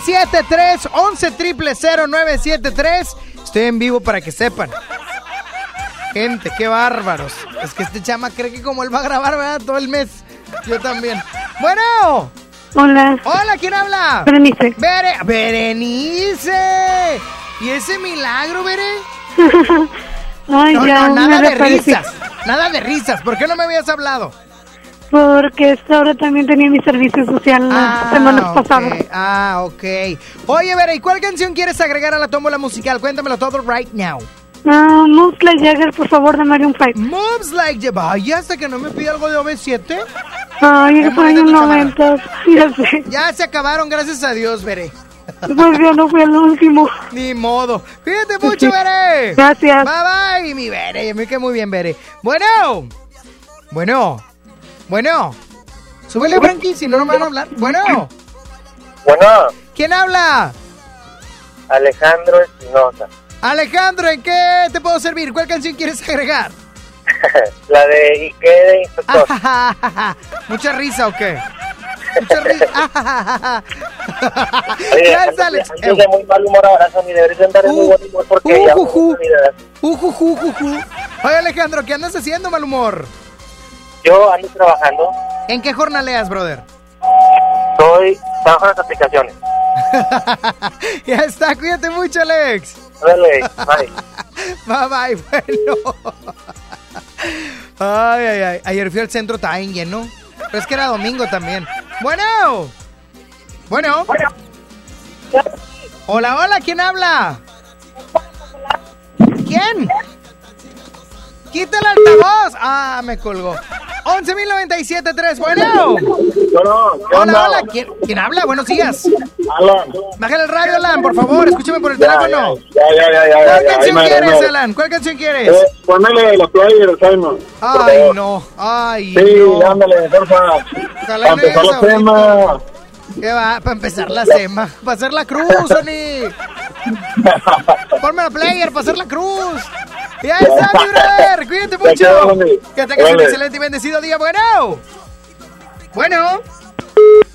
11.097 3 11 triple 0973. Estoy en vivo para que sepan. Gente, qué bárbaros. Es que este chama cree que como él va a grabar, ¿verdad? Todo el mes. Yo también. Bueno. Hola. Hola, ¿quién habla? Berenice. Bere Berenice. ¿Y ese milagro, Bere? Ay, no, ya, no, nada de risas. Nada de risas. ¿Por qué no me habías hablado? Porque esta hora también tenía mi servicio social las semanas ok. pasadas. Ah, ok. Oye, Bere, ¿y cuál canción quieres agregar a la tómbola musical? Cuéntamelo todo right now. Ah, Moves Like Jagger, por favor, de Marion 5. Moves like Jagger. Vaya, hasta que no me pide algo de OV7. Ay, años bonita tu 90. Ya sé. Ya se acabaron, gracias a Dios, Bere. Pues yo no fui el último. Ni modo. Cuídate mucho, Bere. Gracias. Bye bye, mi Bere. A mí que muy bien, Bere. Bueno. Bueno. Bueno. Súbele, Frankie, si no, no me van a hablar. Bueno. Bueno, ¿Quién habla? Alejandro Espinosa. Alejandro, ¿en qué te puedo servir? ¿Cuál canción quieres agregar? La de Ike de Inspector. ¿Mucha risa o qué? Mucha risa. Oye, de muy mal humor ahora, Sony, deberías de andar en muy buen humor porque ya... Ujujú. Ujujú, ujujú. Oye, Alejandro, ¿qué andas haciendo, mal humor? Yo ando trabajando, ¿En qué jornaleas, brother? soy... Trabajo en las aplicaciones. ya está, cuídate mucho, Alex. Dale, bye. Bye bye, bueno. Ay, ay, ay. Ayer fui al centro, estaba bien lleno. Pero es que era domingo también. Bueno. Bueno. Hola, hola, ¿quién habla? ¿Quién? Quita el altavoz. Ah, me colgó. 11.097.3, bueno. Hola, hola, ¿quién, quién habla? Buenos días. Alan. Bájale el radio, Alan, por favor, escúchame por el Ya, teléfono. Ya, ya, ya, ya. ¿Cuál ya, canción quieres. Alan? ¿Cuál canción quieres? Eh, ponele la playa de Simon. Ay, no. Ay, Sí, no. ándale, porfa. Ojalá Para empezar la tema. ¿Qué va? Para empezar la sema. Para hacer la cruz, Sony. Ponme la player para hacer la cruz. Ya está, mi brother. Cuídate mucho. Que tengas un excelente y bendecido día. Bueno. Bueno.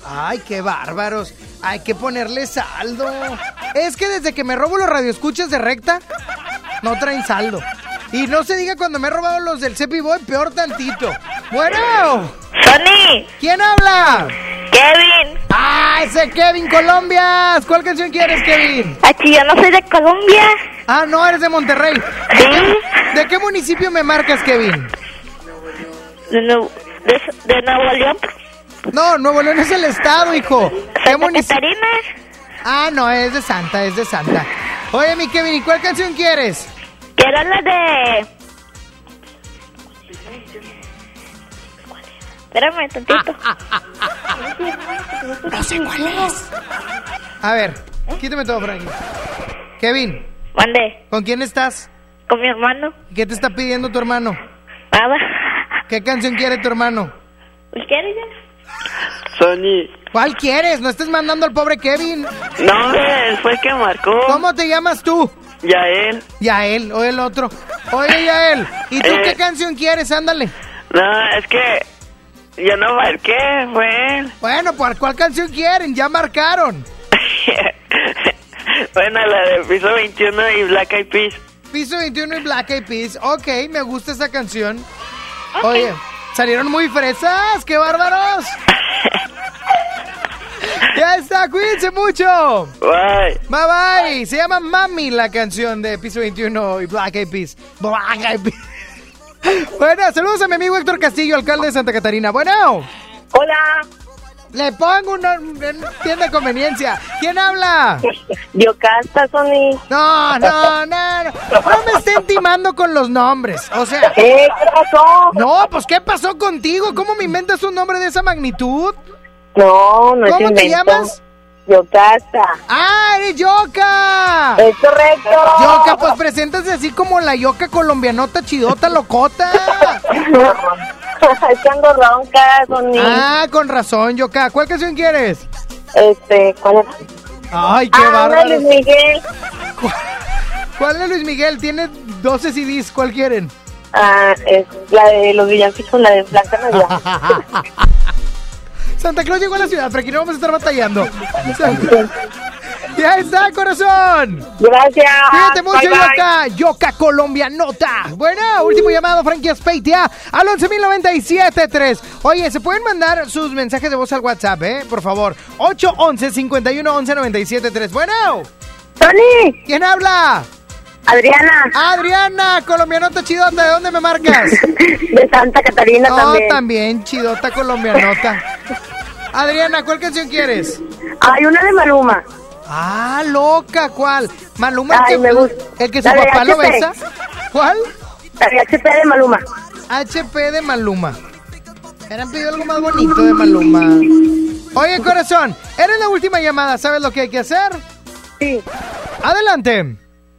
Ay, qué bárbaros. Hay que ponerle saldo. Es que desde que me robo los radioescuchas de recta, no traen saldo. Y no se diga cuando me he robado los del Cepi Boy, peor tantito. Bueno. Sony. ¿Quién habla? Kevin. Ah, ese Kevin Colombias. ¿Cuál canción quieres, Kevin? Aquí yo no soy de Colombia. Ah, no, eres de Monterrey. ¿De, qué, de qué municipio me marcas, Kevin? De, Nuevo- de, de Nuevo León. No, Nuevo León es el estado, hijo. ¿Qué municipio? Ah, no, es de Santa, es de Santa. Oye, mi Kevin, ¿y cuál canción quieres? Quiero la de... Espérame tantito. No sé cuál es. A ver, quítame todo por aquí. Kevin. Mande. ¿Con quién estás? Con mi hermano. ¿Qué te está pidiendo tu hermano? Nada. ¿Qué canción quiere tu hermano? ¿Quieres ya? Sony. ¿Cuál quieres? No estés mandando al pobre Kevin. No, él fue el que marcó. ¿Cómo te llamas tú? Yael. Yael, o el otro. Oye, Yael, ¿y tú Eh. qué canción quieres? Ándale. No, es que yo no marqué, él. Bueno, ¿por cuál canción quieren? Ya marcaron. Bueno, la de piso 21 y Black Eyed Peas. Piso 21 y Black Eyed Peas. Ok, me gusta esa canción. Oye, salieron muy fresas. ¡Qué bárbaros! ya está, cuídense mucho. Bye. Bye bye. Se llama Mami la canción de Piso 21 y Black Eyed Peas. Black Eyed Peas. Bueno, saludos a mi amigo Héctor Castillo, alcalde de Santa Catarina. Bueno. Hola. Le pongo una, una tienda de conveniencia. ¿Quién habla? Yocasta, Sony. No, no, no, no. No me estén timando con los nombres. O sea. ¿Qué? ¿Qué pasó? No, pues ¿qué pasó contigo? ¿Cómo me inventas un nombre de esa magnitud? No, no es ¿Cómo te invento. llamas? Yocasta. ¡Ah, eres Yoka! Es correcto. Yoka, pues preséntase así como la Yoka colombianota chidota locota. Echando ronca, Sony. Ah, con razón, Yoka. ¿Cuál canción quieres? Este, ¿cuál es? Ay, qué Ah, bárbaro. Luis Miguel. ¿Cuál es Luis Miguel? Tiene 12 CDs. ¿Cuál quieren? Ah, es la de los villancicos, la de Blanca Navidad. Santa Claus llegó a la ciudad, pero aquí no vamos a estar batallando. Ya está, corazón. Gracias. Cuídate mucho, Bye, bye. Yoka. Yoka colombianota. Bueno, último llamado, Frankie Speitia, al 11.097.3. Oye, ¿se pueden mandar sus mensajes de voz al WhatsApp, eh? Por favor. 811-51-1197.3. Bueno. Tony. ¿Quién habla? Adriana. Adriana, colombianota chidota. ¿De dónde me marcas? De Santa Catarina No, también. también, chidota colombianota. Adriana, ¿cuál canción quieres? Hay una de Maluma. Ah, loca, ¿cuál? Maluma, el que, me gusta. el que su papá lo besa. ¿Cuál? La HP de Maluma. HP de Maluma. Me han pedido algo más bonito de Maluma. Oye, corazón, eres la última llamada. ¿Sabes lo que hay que hacer? Sí. Adelante.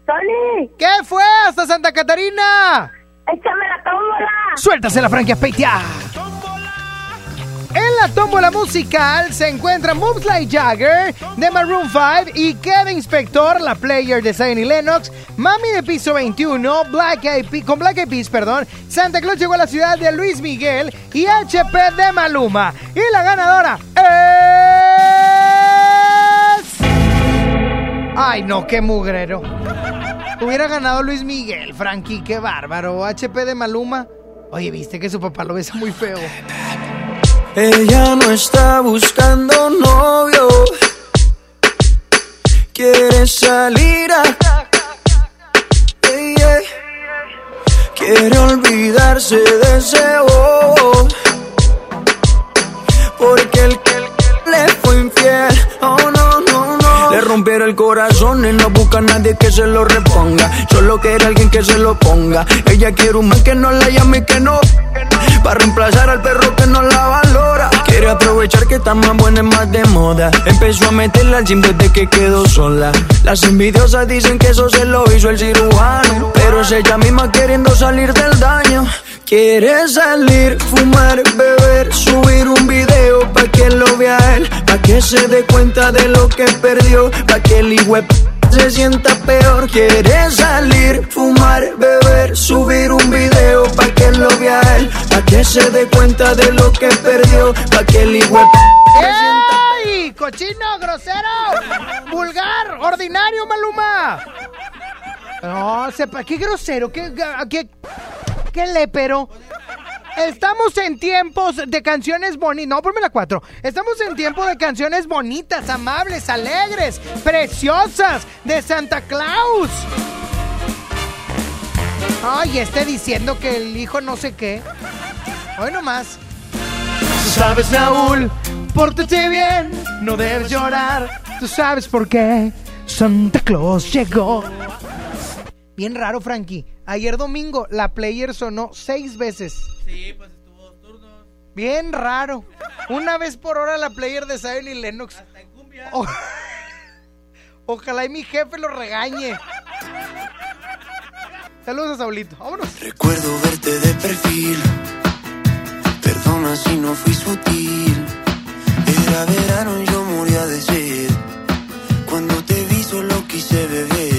Tony. ¿Qué fue? Hasta Santa Catarina. Échame la tómbola. Suéltase la franquia Peitia. En la tómbola musical se encuentran Moves Like Jagger de Maroon 5 y Queda Inspector, la player de Zion y Lennox, Mami de Piso 21, Black Eyed Pe- con Black Eyed Peas, perdón, Santa Claus llegó a la ciudad de Luis Miguel y HP de Maluma. Y la ganadora es... Ay, no, qué mugrero. Hubiera ganado Luis Miguel, Frankie, qué bárbaro. HP de Maluma. Oye, viste que su papá lo besa muy feo. Ella no está buscando novio. Quiere salir a. Quiere olvidarse de ese bobo. El corazón y no busca a nadie que se lo reponga. Solo quiere alguien que se lo ponga. Ella quiere un man que no la llame y que no. Para reemplazar al perro que no la valora. Quiere aprovechar que está más buena y más de moda. Empezó a meterla al gym desde que quedó sola. Las envidiosas dicen que eso se lo hizo el cirujano. Pero es ella misma queriendo salir del daño. Quiere salir, fumar, beber, subir un video pa' que lo vea él, pa' que se dé cuenta de lo que perdió, pa' que el hijo se sienta peor. Quiere salir, fumar, beber, subir un video pa' que lo vea él, pa' que se dé cuenta de lo que perdió, pa' que el hijo ¡Ey! ¡Cochino, grosero! ¡Vulgar! ¡Ordinario, Maluma! No, sepa, qué grosero, qué, qué, qué lépero. Estamos en tiempos de canciones bonitas. No, ponme la cuatro. Estamos en tiempo de canciones bonitas, amables, alegres, preciosas, de Santa Claus. Ay, esté diciendo que el hijo no sé qué. Hoy nomás. Tú sabes, Saúl, pórtate bien, no debes llorar. Tú sabes por qué Santa Claus llegó. Bien raro, Frankie. Ayer domingo la player sonó seis veces. Sí, pues estuvo dos turnos. Bien raro. Una vez por hora la player de Zion y Lennox. O- Ojalá y mi jefe lo regañe. Saludos a Saulito. Vámonos. Recuerdo verte de perfil. Perdona si no fui sutil. Era verano y yo moría de sed. Cuando te vi solo quise. Beber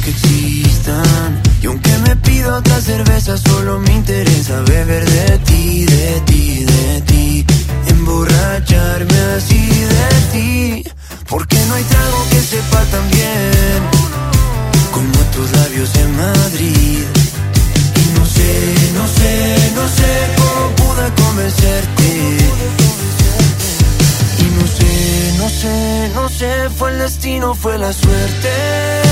que existan. Y aunque me pido otra cerveza, solo me interesa beber de ti, de ti, de ti. Emborracharme así de ti. Porque no hay trago que sepa tan bien como tus labios en Madrid. Y no sé, no sé, no sé cómo pude convencerte. Y no sé, no sé, no sé, fue el destino, fue la suerte.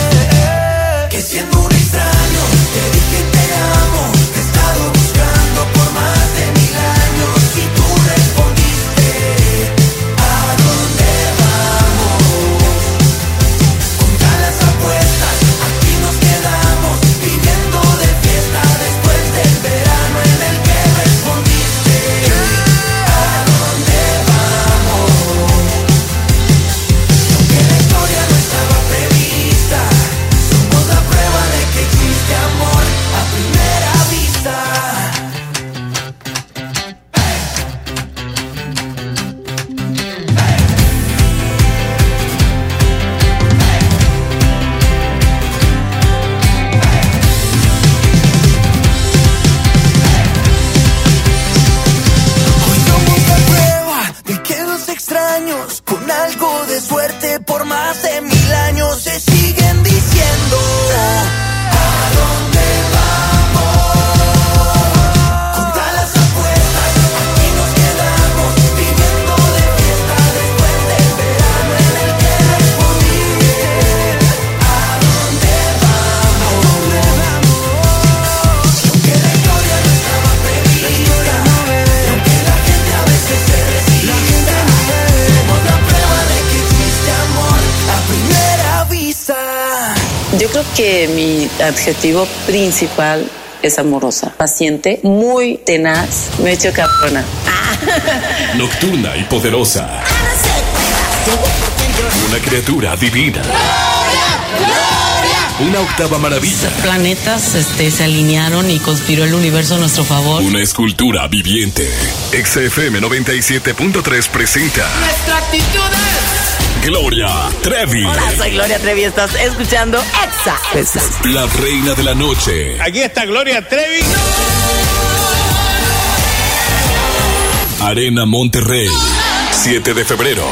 Mi adjetivo principal es amorosa, paciente, muy tenaz, me he hecho cabrona. Nocturna y poderosa. Una criatura divina. Una octava maravilla. planetas este, se alinearon y conspiró el universo a nuestro favor. Una escultura viviente. XFM 97.3 presenta Nuestra actitud es Gloria Trevi. Hola, soy Gloria Trevi, estás escuchando Exa. La reina de la noche. Aquí está Gloria Trevi. Arena Monterrey. 7 de febrero.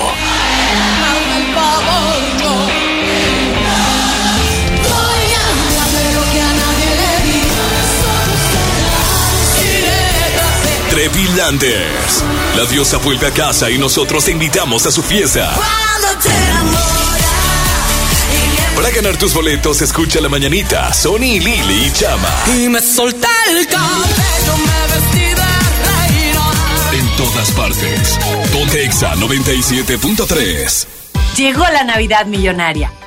Trevi Landers. La diosa vuelve a casa y nosotros te invitamos a su fiesta. Para ganar tus boletos, escucha la mañanita. Sony, Lili y Chama. Y me solté el cabello, me vestí de reina. En todas partes. Ponte Exa 97.3. Llegó la Navidad Millonaria.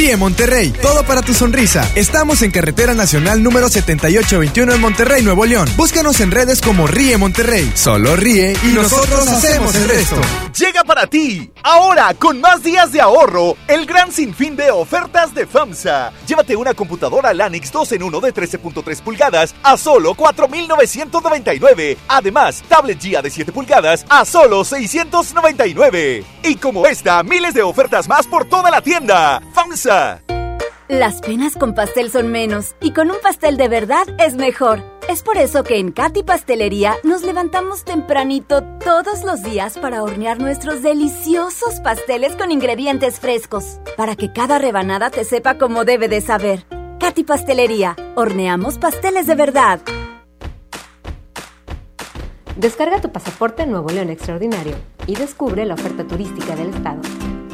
Ríe Monterrey, todo para tu sonrisa. Estamos en Carretera Nacional número 7821 en Monterrey, Nuevo León. Búscanos en redes como Ríe Monterrey. Solo ríe y nosotros hacemos el resto. Llega para ti, ahora con más días de ahorro, el gran sinfín de ofertas de FAMSA. Llévate una computadora Lanix 2 en 1 de 13.3 pulgadas a solo 4.999. Además, tablet GIA de 7 pulgadas a solo 699. Y como esta, miles de ofertas más por toda la tienda. FAMSA. Las penas con pastel son menos y con un pastel de verdad es mejor. Es por eso que en Katy Pastelería nos levantamos tempranito todos los días para hornear nuestros deliciosos pasteles con ingredientes frescos, para que cada rebanada te sepa como debe de saber. Katy Pastelería, horneamos pasteles de verdad. Descarga tu pasaporte Nuevo León Extraordinario y descubre la oferta turística del estado.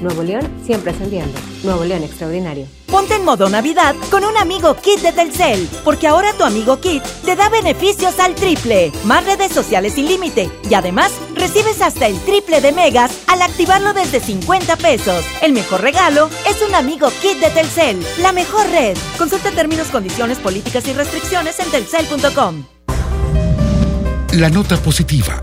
Nuevo León siempre ascendiendo. Nuevo León Extraordinario. Ponte en modo Navidad con un amigo Kit de Telcel, porque ahora tu amigo Kit te da beneficios al triple, más redes sociales sin límite y además recibes hasta el triple de megas al activarlo desde 50 pesos. El mejor regalo es un amigo kit de Telcel, la mejor red. Consulta términos, condiciones, políticas y restricciones en telcel.com. La nota positiva.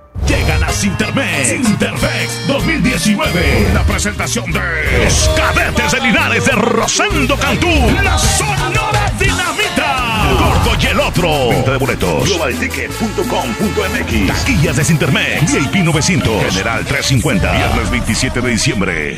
Llegan a Sintermex. Sintermex 2019. La presentación de los cadetes de Linares de Rosendo Cantú. La Sonora Dinamita. Gordo y el otro. Venta de boletos. Globalticket.com.mx. Taquillas de Sintermex. VIP 900. General 350. Viernes 27 de diciembre.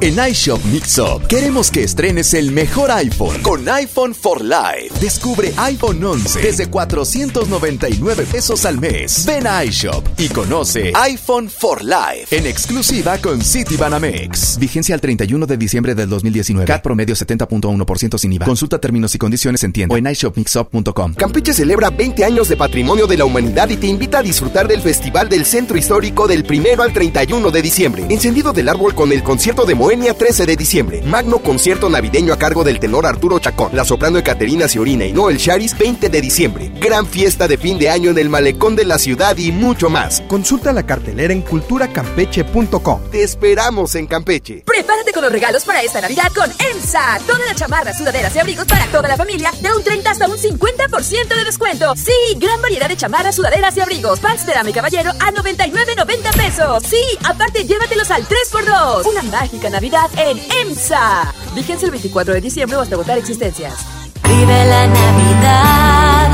En iShop Mixup queremos que estrenes el mejor iPhone con iPhone for Life. Descubre iPhone 11 desde 499 pesos al mes. Ven a iShop y conoce iPhone for Life en exclusiva con Citibanamex. Vigencia al 31 de diciembre del 2019. CAT promedio 70.1% sin IVA. Consulta términos y condiciones en tienda o en iShopMixup.com. Campeche celebra 20 años de patrimonio de la humanidad y te invita a disfrutar del Festival del Centro Histórico del 1 al 31 de diciembre. Encendido del árbol con el concierto de Moenia 13 de diciembre. Magno concierto navideño a cargo del tenor Arturo Chacón. La soprano Caterina Ciorina y Noel Charis 20 de diciembre. Gran fiesta de fin de año en el malecón de la ciudad y mucho más. Consulta la cartelera en culturacampeche.com. Te esperamos en Campeche. Prepárate con los regalos para esta Navidad con EMSA. Todas las chamarras, sudaderas y abrigos para toda la familia de un 30 hasta un 50% de descuento. Sí, gran variedad de chamarras, sudaderas y abrigos. Pants de dama y caballero a 99.90 pesos. Sí, aparte llévatelos al 3x2. Una mágica Navidad en EMSA. Vigencia el 24 de diciembre o hasta agotar existencias. Vive la Navidad.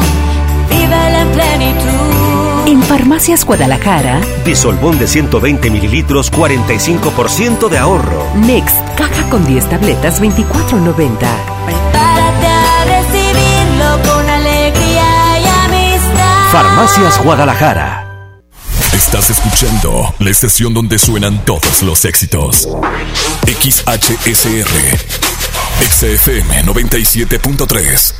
Vive la plenitud. En Farmacias Guadalajara, Disolvón de 120 mililitros, 45% de ahorro. Next, caja con 10 tabletas, 24.90. Prepárate a recibirlo con alegría y amistad. Farmacias Guadalajara. Estás escuchando la estación donde suenan todos los éxitos. XHSR. XFM 97.3.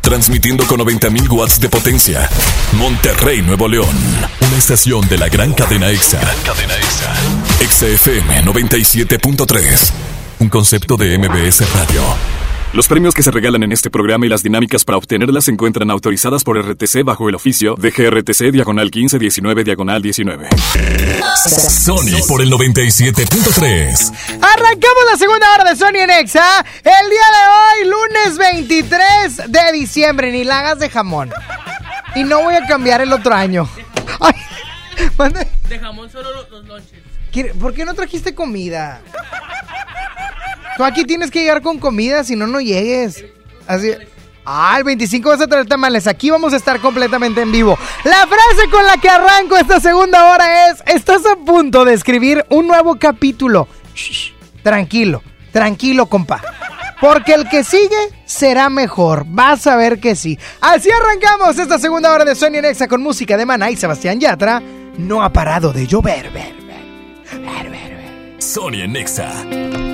Transmitiendo con 90.000 watts de potencia. Monterrey, Nuevo León. Una estación de la gran cadena EXA. cadena EXA. XFM 97.3. Un concepto de MBS Radio. Los premios que se regalan en este programa y las dinámicas para obtenerlas se encuentran autorizadas por RTC bajo el oficio de GRTC Diagonal 1519 Diagonal 19. Sony por el 97.3. Arrancamos la segunda hora de Sony en Exa. El día de hoy, lunes 23 de diciembre. Ni la hagas de jamón. Y no voy a cambiar el otro año. Ay. De jamón solo los, los lonches. ¿Quiere- ¿Por qué no trajiste comida? Tú aquí tienes que llegar con comida, si no, no llegues. Así. Ah, el 25 vas a traer tamales. Aquí vamos a estar completamente en vivo. La frase con la que arranco esta segunda hora es: Estás a punto de escribir un nuevo capítulo. Shh, tranquilo, tranquilo, compa. Porque el que sigue será mejor. Vas a ver que sí. Así arrancamos esta segunda hora de Sony Nexa con música de Maná y Sebastián Yatra. No ha parado de llover, ver. Sony en Nexa.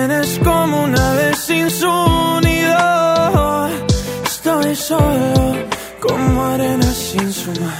tienes como una ave sin su nido. Estoy solo como arena sin su mar.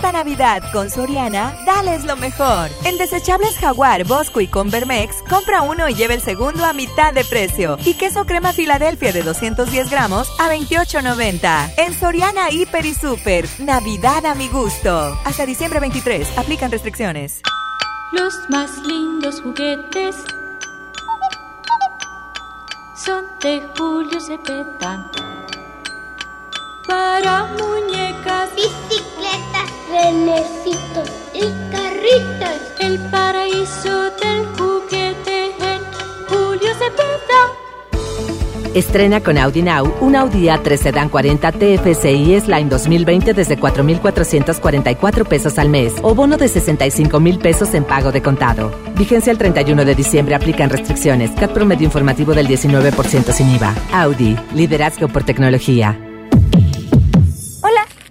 Esta Navidad con Soriana, dales lo mejor. En desechables Jaguar, Bosco y Convermex, compra uno y lleva el segundo a mitad de precio. Y queso crema Filadelfia de 210 gramos a 28.90. En Soriana, Hiper y Super, Navidad a mi gusto. Hasta diciembre 23, aplican restricciones. Los más lindos juguetes son de Julio Cepeda. Para muñecas, bicicletas, renecitos y carritos. El paraíso del juguete en Julio Cepeda. Estrena con Audi Now un Audi A3 Sedan 40 TFSI S-Line 2020 desde 4,444 pesos al mes o bono de 65 mil pesos en pago de contado. Vigencia el 31 de diciembre. Aplican restricciones. CAT promedio informativo del 19% sin IVA. Audi. Liderazgo por tecnología.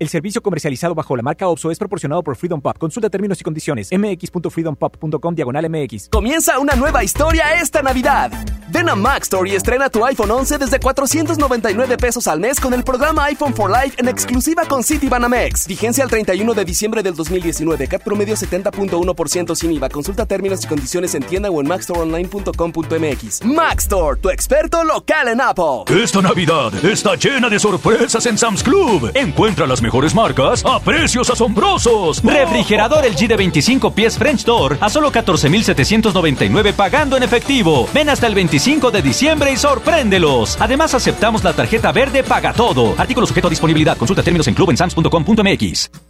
El servicio comercializado bajo la marca OPSO es proporcionado por Freedom Pop. Consulta términos y condiciones. mx.freedompop.com diagonal mx. Comienza una nueva historia esta Navidad. Ven a Mac Store y estrena tu iPhone 11 desde 499 pesos al mes con el programa iPhone for Life en exclusiva con Citibanamex. Vigencia al 31 de diciembre del 2019. CAT promedio 70.1% sin IVA. Consulta términos y condiciones en tienda o en macstoreonline.com.mx. Mac Store, tu experto local en Apple. Esta Navidad está llena de sorpresas en Sam's Club. Encuentra las mejores marcas a precios asombrosos. Refrigerador LG de 25 pies French Door a solo 14,799 pagando en efectivo. Ven hasta el 25 de diciembre y sorpréndelos. Además, aceptamos la tarjeta verde Paga Todo. Artículo sujeto a disponibilidad. Consulta términos en clubensams.com.mx.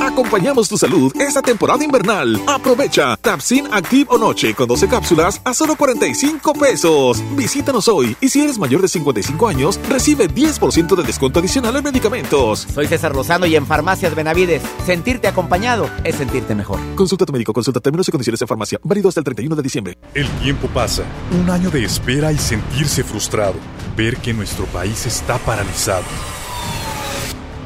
Acompañamos tu salud esta temporada invernal. Aprovecha Tapsin Active o Noche con 12 cápsulas a solo 45 pesos. Visítanos hoy y si eres mayor de 55 años, recibe 10% de descuento adicional en medicamentos. Soy César Lozano y en Farmacias Benavides, sentirte acompañado es sentirte mejor. Consulta a tu médico, consulta términos y condiciones en farmacia. Válido hasta el 31 de diciembre. El tiempo pasa, un año de espera y sentirse frustrado, ver que nuestro país está paralizado.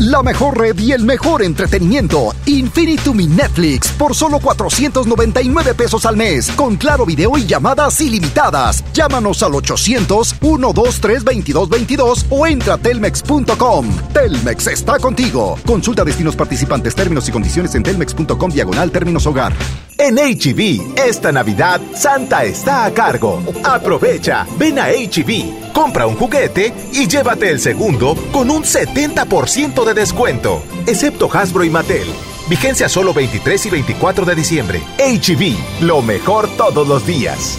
La mejor red y el mejor entretenimiento. Infinitum Netflix por solo 499 pesos al mes. Con claro video y llamadas ilimitadas. Llámanos al 800-123-2222 o entra a telmex.com. Telmex está contigo. Consulta destinos participantes, términos y condiciones en telmex.com diagonal términos hogar. En HB, esta Navidad, Santa está a cargo. Aprovecha, ven a HB, compra un juguete y llévate el segundo con un 70% de descuento, excepto Hasbro y Mattel. Vigencia solo 23 y 24 de diciembre. HB, lo mejor todos los días.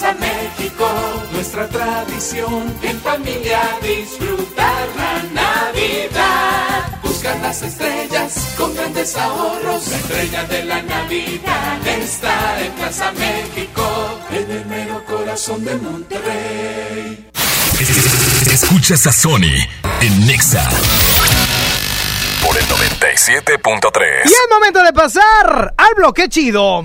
Llegó a Plaza México. Nuestra tradición en familia disfrutar la Navidad. Buscar las estrellas con grandes ahorros. La estrella de la Navidad está en Plaza México. En el mero corazón de Monterrey. Escuchas a Sony en Nexa por el 97.3. Y es momento de pasar al bloque chido.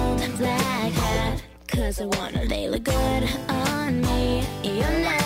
I wanna, they look good on me. You're never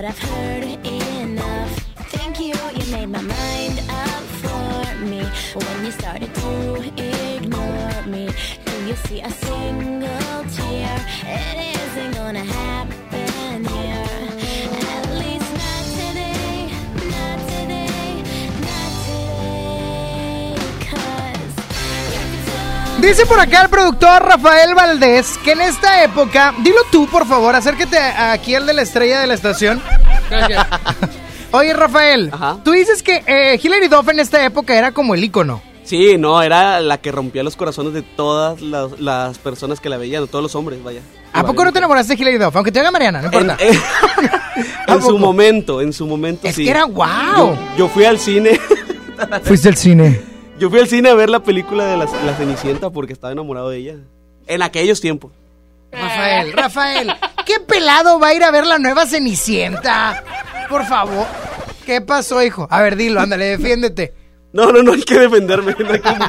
but I've heard enough. Thank you, you made my mind up for me when you started to ignore me. Do you see a single Dice por acá el productor Rafael Valdés que en esta época, dilo tú por favor, acércate aquí al de la estrella de la estación. Gracias. Oye Rafael, tú dices que eh, Hilary Duff en esta época era como el ícono. Sí, no, era la que rompía los corazones de todas las, las personas que la veían, de todos los hombres, vaya. ¿A poco no te enamoraste de Hilary Duff? Aunque te haga Mariana, no importa. En su momento, en su momento Es sí. que era guau. Yo, yo fui al cine, Fuiste al cine. Yo fui al cine a ver la película de la, la Cenicienta porque estaba enamorado de ella. En aquellos tiempos. Rafael, Rafael, ¿qué pelado va a ir a ver la nueva Cenicienta? Por favor. ¿Qué pasó, hijo? A ver, dilo, ándale, defiéndete. No, no, no hay que defenderme. No hay cómo,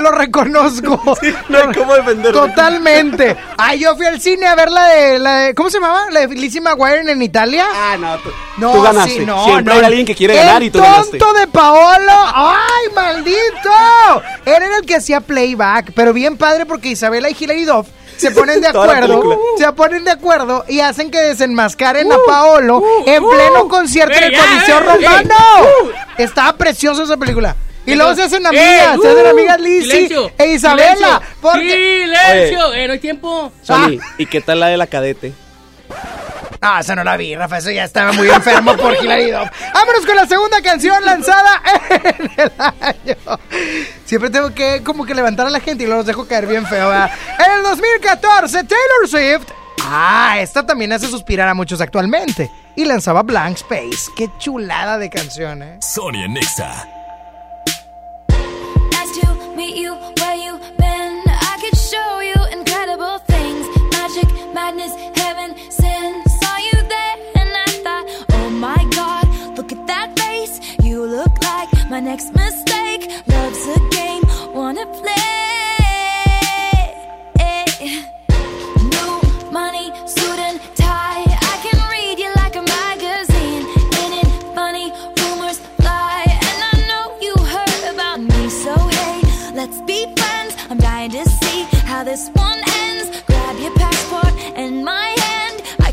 Lo reconozco. no hay cómo defenderme. Totalmente. Ay, yo fui al cine a ver la de, la de- ¿cómo se llamaba? La de Lizzie McGuire en Italia. Ah, no, tú, No, tú ganaste. sí, no, Siempre no. hay alguien que quiere el ganar y tú ganaste. tonto de Paolo. ¡Ay, maldito! Él era el que hacía playback, pero bien padre porque Isabela y Hilary Duff se ponen de acuerdo, se ponen de acuerdo y hacen que desenmascaren a Paolo en pleno concierto en el Uh, Coliseo Romano. ey, Estaba preciosa esa película. Y luego se hacen amigas, se hacen uh, amigas Lizzie silencio, e Isabela. silencio, Porque... silencio, eh, no hay tiempo. Sony, ¿y qué tal la de la cadete? Ah, esa no la vi, Rafa, eso ya estaba muy enfermo por Hilary Duff. Vámonos con la segunda canción lanzada en el año. Siempre tengo que como que levantar a la gente y luego los dejo caer bien feo, ¿verdad? En el 2014, Taylor Swift. Ah, esta también hace suspirar a muchos actualmente. Y lanzaba Blank Space. Qué chulada de canción, ¿eh? Sonia Nexa. Meet you where you been. I could show you incredible things. Magic, madness, heaven, sin. Saw you there and I thought, oh my god, look at that face. You look like my next mistake. Love's a game, wanna play. New money,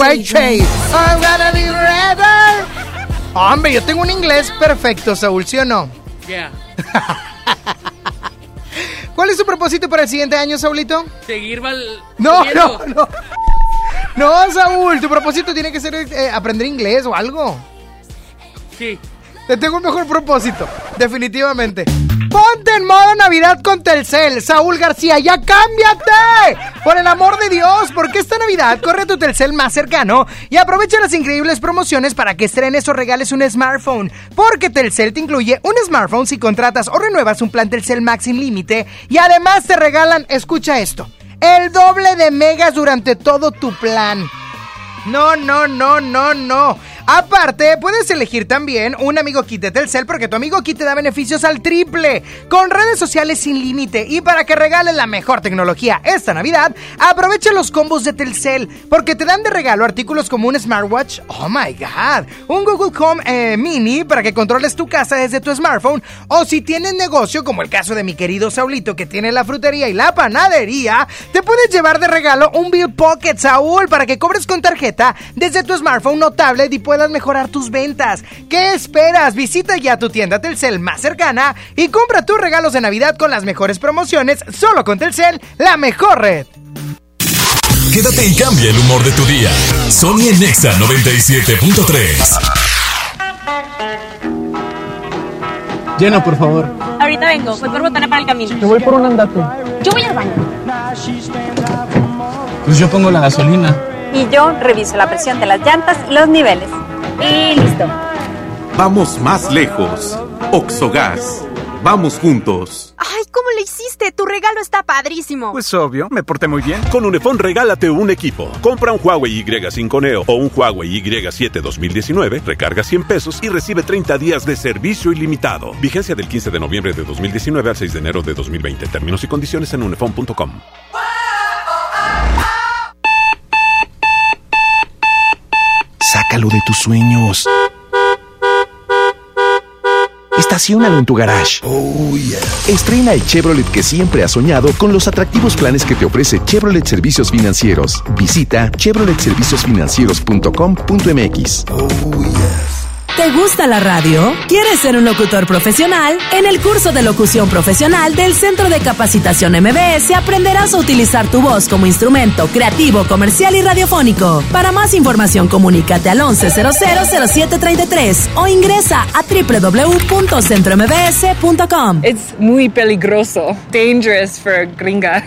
Situation. daydream. I'm gonna be forever. Hombre, yo tengo un inglés perfecto, Saúl, ¿sí o no? Yeah. ¿Cuál es tu propósito para el siguiente año, Saulito? Seguir val. No, no, no. No, Saúl, tu propósito tiene que ser eh, aprender inglés o algo. Sí. Te tengo un mejor propósito, definitivamente. Ponte en modo Navidad con Telcel. Saúl García, ya cámbiate. Por el amor de Dios, porque esta Navidad corre a tu Telcel más cercano y aprovecha las increíbles promociones para que estrenes o regales un smartphone. Porque Telcel te incluye un smartphone si contratas o renuevas un plan Telcel Max sin límite y además te regalan, escucha esto. el doble de megas durante todo tu plan. No, no, no, no, no. Aparte, puedes elegir también un amigo kit de Telcel porque tu amigo kit te da beneficios al triple, con redes sociales sin límite y para que regales la mejor tecnología esta Navidad, aprovecha los combos de Telcel porque te dan de regalo artículos como un smartwatch, oh my god, un Google Home eh, Mini para que controles tu casa desde tu smartphone o si tienes negocio como el caso de mi querido Saulito que tiene la frutería y la panadería, te puedes llevar de regalo un Bill Pocket Saúl para que cobres con tarjeta desde tu smartphone o tablet y puedas mejorar tus ventas. ¿Qué esperas? Visita ya tu tienda Telcel más cercana y compra tus regalos de Navidad con las mejores promociones solo con Telcel, la mejor red. Quédate y cambia el humor de tu día. Sony en Nexa 97.3. Llena, por favor. Ahorita vengo, voy por botana para el camino. Yo voy por un andate. Yo voy al baño. Pues yo pongo la gasolina. Y yo reviso la presión de las llantas y los niveles. Y listo. Vamos más lejos. Oxogas. Vamos juntos. Ay, ¿cómo le hiciste? Tu regalo está padrísimo. Pues obvio, me porté muy bien. Con Unifón regálate un equipo. Compra un Huawei Y5 Neo o un Huawei Y7 2019, recarga 100 pesos y recibe 30 días de servicio ilimitado. Vigencia del 15 de noviembre de 2019 al 6 de enero de 2020. Términos y condiciones en unifón.com. Sácalo de tus sueños. Estaciónalo en tu garage. Oh, Estrena el Chevrolet que siempre has soñado con los atractivos planes que te ofrece Chevrolet Servicios Financieros. Visita chevroletserviciosfinancieros.com.mx. ¿Te gusta la radio? ¿Quieres ser un locutor profesional? En el curso de locución profesional del Centro de Capacitación MBS aprenderás a utilizar tu voz como instrumento creativo, comercial y radiofónico. Para más información, comunícate al 11000733 o ingresa a www.centrombs.com. Es muy peligroso. Dangerous for gringa.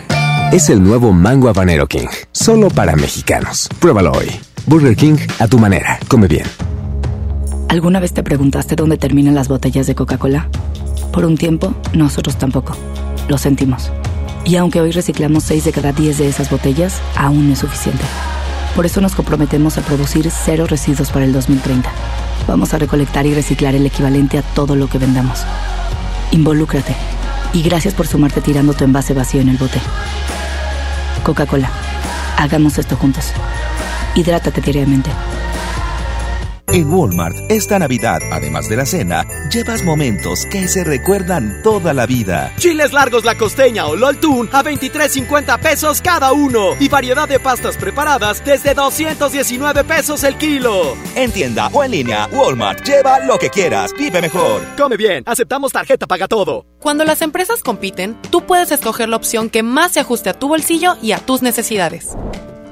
Es el nuevo Mango Habanero King, solo para mexicanos. Pruébalo hoy. Burger King a tu manera. Come bien. ¿Alguna vez te preguntaste dónde terminan las botellas de Coca-Cola? Por un tiempo, nosotros tampoco. Lo sentimos. Y aunque hoy reciclamos 6 de cada 10 de esas botellas, aún no es suficiente. Por eso nos comprometemos a producir cero residuos para el 2030. Vamos a recolectar y reciclar el equivalente a todo lo que vendamos. Involúcrate. Y gracias por sumarte tirando tu envase vacío en el bote. Coca-Cola. Hagamos esto juntos. Hidrátate diariamente. En Walmart, esta Navidad, además de la cena, llevas momentos que se recuerdan toda la vida. Chiles largos la costeña o LOL a 23.50 pesos cada uno. Y variedad de pastas preparadas desde 219 pesos el kilo. En tienda o en línea, Walmart, lleva lo que quieras, vive mejor. Come bien, aceptamos tarjeta paga todo. Cuando las empresas compiten, tú puedes escoger la opción que más se ajuste a tu bolsillo y a tus necesidades.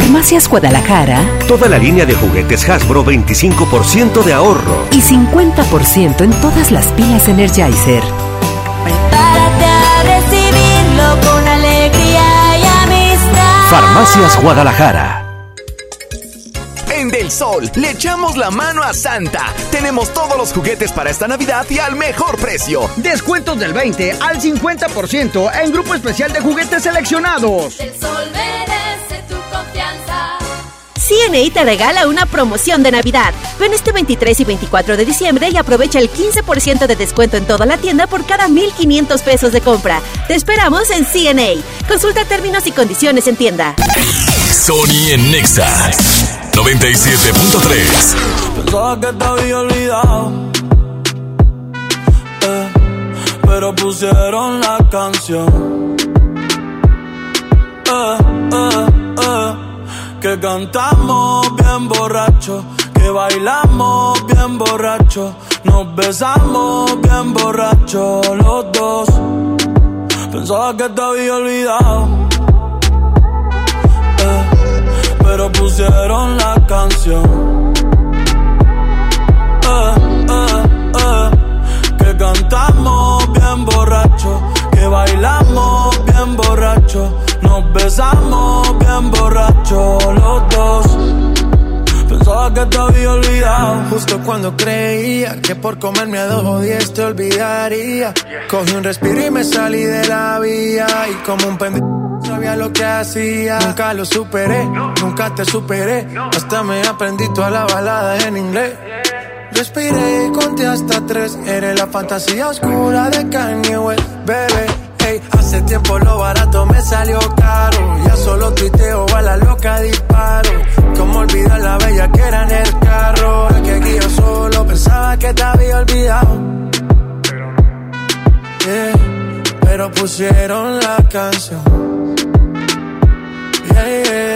Farmacias Guadalajara, Toda la línea de juguetes Hasbro 25% de ahorro. y 50% en todas las pilas Energizer. Prepárate a recibirlo con alegría y amistad. Farmacias Guadalajara. En Del Sol le echamos la mano a Santa. Tenemos todos los juguetes para esta Navidad y al mejor precio. Descuentos del 20 al 50% en grupo especial de juguetes seleccionados. El sol merece tu confianza. CNA te regala una promoción de Navidad. Ven este 23 y 24 de diciembre y aprovecha el 15% de descuento en toda la tienda por cada 1,500 pesos de compra. Te esperamos en CNA. Consulta términos y condiciones en tienda. Sony en Nexa 97.3. Pensaba que te había olvidado. eh, pero pusieron la canción. Eh, eh, eh, que cantamos bien borracho. Que bailamos bien borracho. Nos besamos bien borracho los dos. Pensaba que te había olvidado. Eh, pero pusieron la canción. Eh, eh, eh, que cantamos bien borracho, que bailamos bien borracho, nos besamos bien borracho los dos. Pensaba que te había olvidado. Justo cuando creía que por comerme a dos o diez te olvidaría. Cogí un respiro y me salí de la vía. Y como un pendejo sabía lo que hacía. Nunca lo superé, nunca te superé. Hasta me aprendí toda la balada en inglés. Respiré y conté hasta tres. Eres la fantasía oscura de Kanye West, bebé. Ey, hace tiempo lo barato me salió caro. Ya solo tuiteo a la loca disparo. Como olvidar la bella que era en el carro. El que guía solo pensaba que te había olvidado. Yeah, pero pusieron la canción. Yeah, yeah.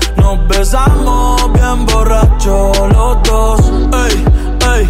nos besamos bien borracho los dos. Ey, ey,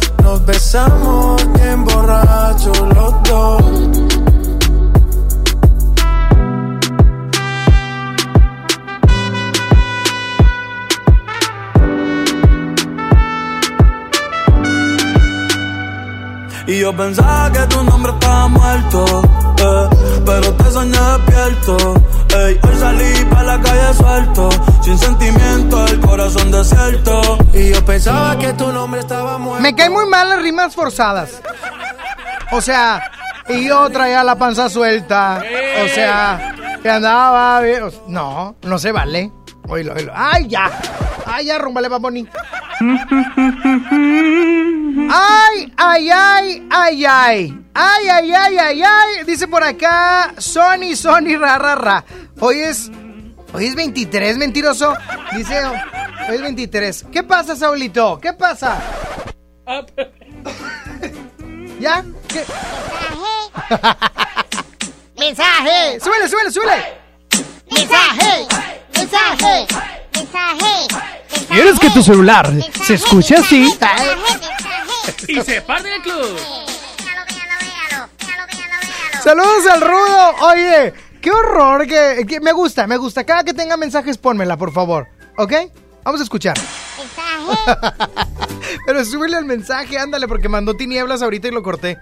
nos besamos bien borrachos los dos. Y yo pensaba que tu nombre estaba muerto, pero te soñé despierto. Ey, hoy salí para la calle suelto, sin sentimiento, el corazón desierto. Y yo pensaba que tu nombre estaba muerto. Me caen muy mal las rimas forzadas. O sea, y yo traía la panza suelta. O sea, que andaba bien. No, no se vale. Oílo, oílo. ¡Ay, ya! ¡Ay, ya, rumbale, baboni! ¡Ay, ay, ay, ay, ay! ¡Ay, ay, ay, ay, ay! Dice por acá, Sony, Sony, ra, ra, ra. Hoy es... Hoy es 23, mentiroso. Dice, hoy es 23. ¿Qué pasa, Saulito? ¿Qué pasa? ¿Ya? ¿Qué? ¡Mensaje! ¡Súbele, súbele, súbele! ¡Mensaje! ¡Mensaje! ¡Mensaje! ¿Quieres que tu celular se escuche así? Y se parte del club. Saludos al rudo. Oye, qué horror. Que, que me gusta, me gusta. Cada que tenga mensajes, pónmela, por favor. ¿Ok? Vamos a escuchar. Pero súbele el mensaje, ándale, porque mandó tinieblas ahorita y lo corté.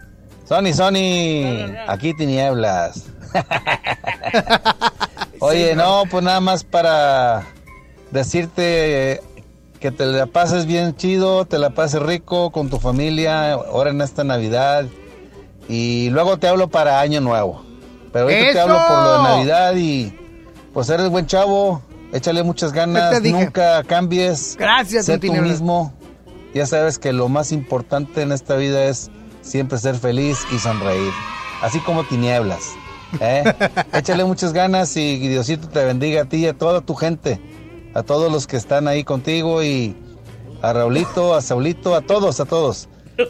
Sony, Sony, aquí tinieblas. Oye, no, pues nada más para decirte que te la pases bien chido, te la pases rico con tu familia, ahora en esta Navidad. Y luego te hablo para Año Nuevo. Pero ahorita te hablo por lo de Navidad y pues eres buen chavo, échale muchas ganas, nunca cambies. Gracias, sé tú mismo. Ya sabes que lo más importante en esta vida es siempre ser feliz y sonreír, así como tinieblas. ¿eh? Échale muchas ganas y Diosito te bendiga a ti y a toda tu gente, a todos los que están ahí contigo y a Raulito, a Saulito, a todos, a todos.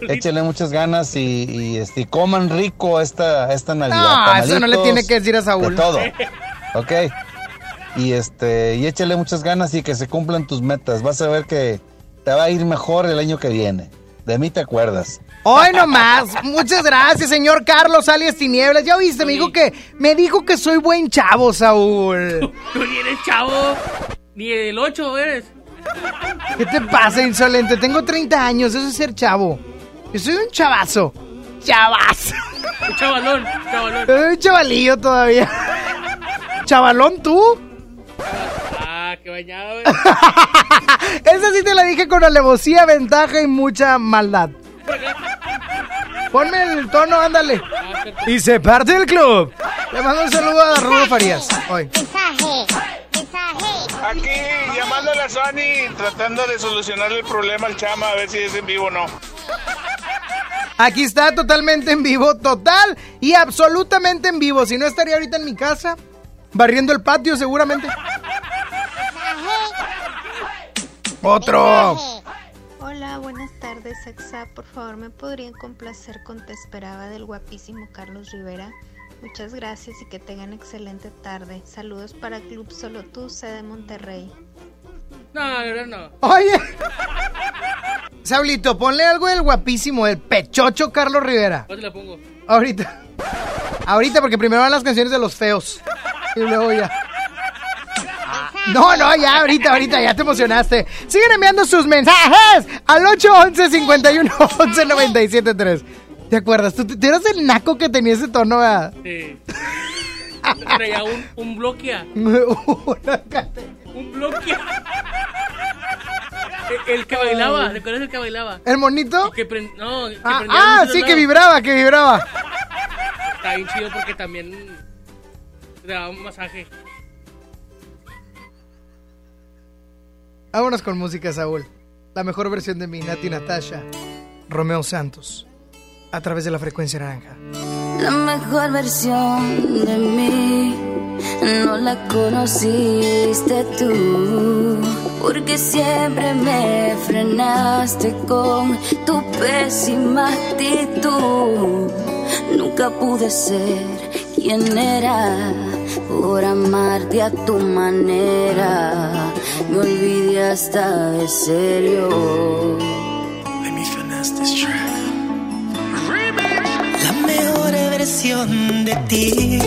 Échale muchas ganas y, y, este, y coman rico esta, esta Navidad. No, eso no le tiene que decir a Saúl. De todo. ¿Ok? Y este, y échale muchas ganas y que se cumplan tus metas. Vas a ver que te va a ir mejor el año que viene. De mí te acuerdas. Hoy nomás. Muchas gracias, señor Carlos alias Tinieblas. Ya viste, me dijo que me dijo que soy buen chavo, Saúl. Tú ni eres chavo. Ni el 8 eres. ¿Qué te pasa, insolente? Tengo 30 años, eso es ser chavo. Yo soy un chavazo. Chavazo. Un chavalón, chavalón. Soy un chavalillo todavía. ¿Chavalón tú? Ah, qué bañado, Esa sí te la dije con alevosía, ventaja y mucha maldad. Ponme el tono, ándale. Y se parte el club. Le mando un saludo a Rubio Farías. Hoy. Aquí llamándole a Sony, tratando de solucionar el problema al chama, a ver si es en vivo o no. Aquí está totalmente en vivo, total y absolutamente en vivo. Si no estaría ahorita en mi casa, barriendo el patio seguramente. Otro. Hola, buenas tardes, Exa. Por favor, ¿me podrían complacer con Te Esperaba del guapísimo Carlos Rivera? Muchas gracias y que tengan excelente tarde. Saludos para Club Solo Tú, sede Monterrey. No, no, no. Oye. Saulito, ponle algo del guapísimo, el pechocho Carlos Rivera. ¿Dónde la pongo? Ahorita. Ahorita, porque primero van las canciones de los feos. Y luego ya. No, no, ya, ahorita, ahorita, ya te emocionaste. Siguen enviando sus mensajes al 811 51 11 97 3. ¿Te acuerdas? ¿Tú, tú eras el naco que tenía ese tono, ¿verdad? Sí. Traía un, un bloquea. un bloquea. El, el que bailaba, ¿recuerdas el que bailaba? ¿El monito? Que prend- no, que Ah, prendía ah, sí, que vibraba, que vibraba. Está bien chido porque también le daba un masaje. Vámonos con música, Saúl. La mejor versión de mi Nati Natasha, Romeo Santos, a través de la frecuencia naranja. La mejor versión de mí no la conociste tú, porque siempre me frenaste con tu pésima actitud. Nunca pude ser quien era por amarte a tu manera. Me olvidé hasta de serio. Let me finesse this track. La mejor versión de ti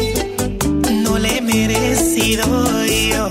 no le he merecido yo.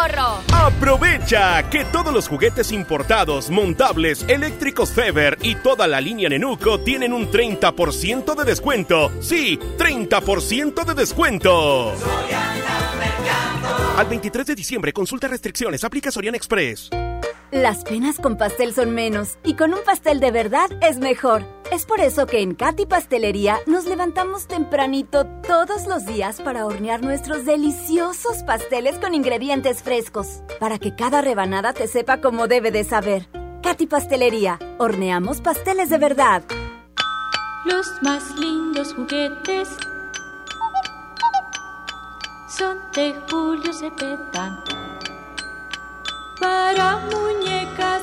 ahorro. Aprovecha que todos los juguetes importados, montables, eléctricos Feber y toda la línea Nenuco tienen un 30% de descuento. Sí, 30% de descuento. Al 23 de diciembre, consulta restricciones, aplica Soriana Express. Las penas con pastel son menos y con un pastel de verdad es mejor. Es por eso que en Katy Pastelería nos levantamos tempranito todos los días para hornear nuestros deliciosos pasteles con ingredientes frescos, para que cada rebanada te sepa como debe de saber. Katy Pastelería, horneamos pasteles de verdad. Los más lindos juguetes son de Julio Cepeda. Para muñecas,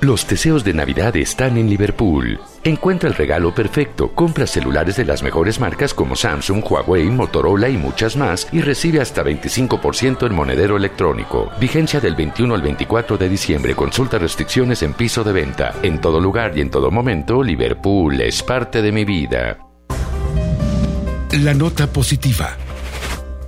Los deseos de Navidad están en Liverpool. Encuentra el regalo perfecto, compra celulares de las mejores marcas como Samsung, Huawei, Motorola y muchas más y recibe hasta 25% en monedero electrónico. Vigencia del 21 al 24 de diciembre. Consulta restricciones en piso de venta. En todo lugar y en todo momento, Liverpool es parte de mi vida. La nota positiva.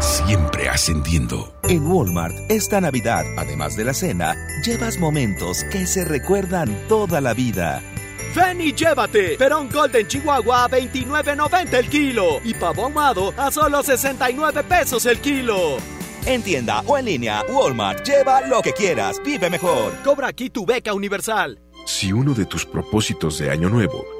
Siempre ascendiendo. En Walmart, esta Navidad, además de la cena, llevas momentos que se recuerdan toda la vida. Ven y llévate Perón Golden Chihuahua a 29.90 el kilo y pavo ahumado a solo 69 pesos el kilo. En tienda o en línea, Walmart, lleva lo que quieras, vive mejor. Cobra aquí tu beca universal. Si uno de tus propósitos de Año Nuevo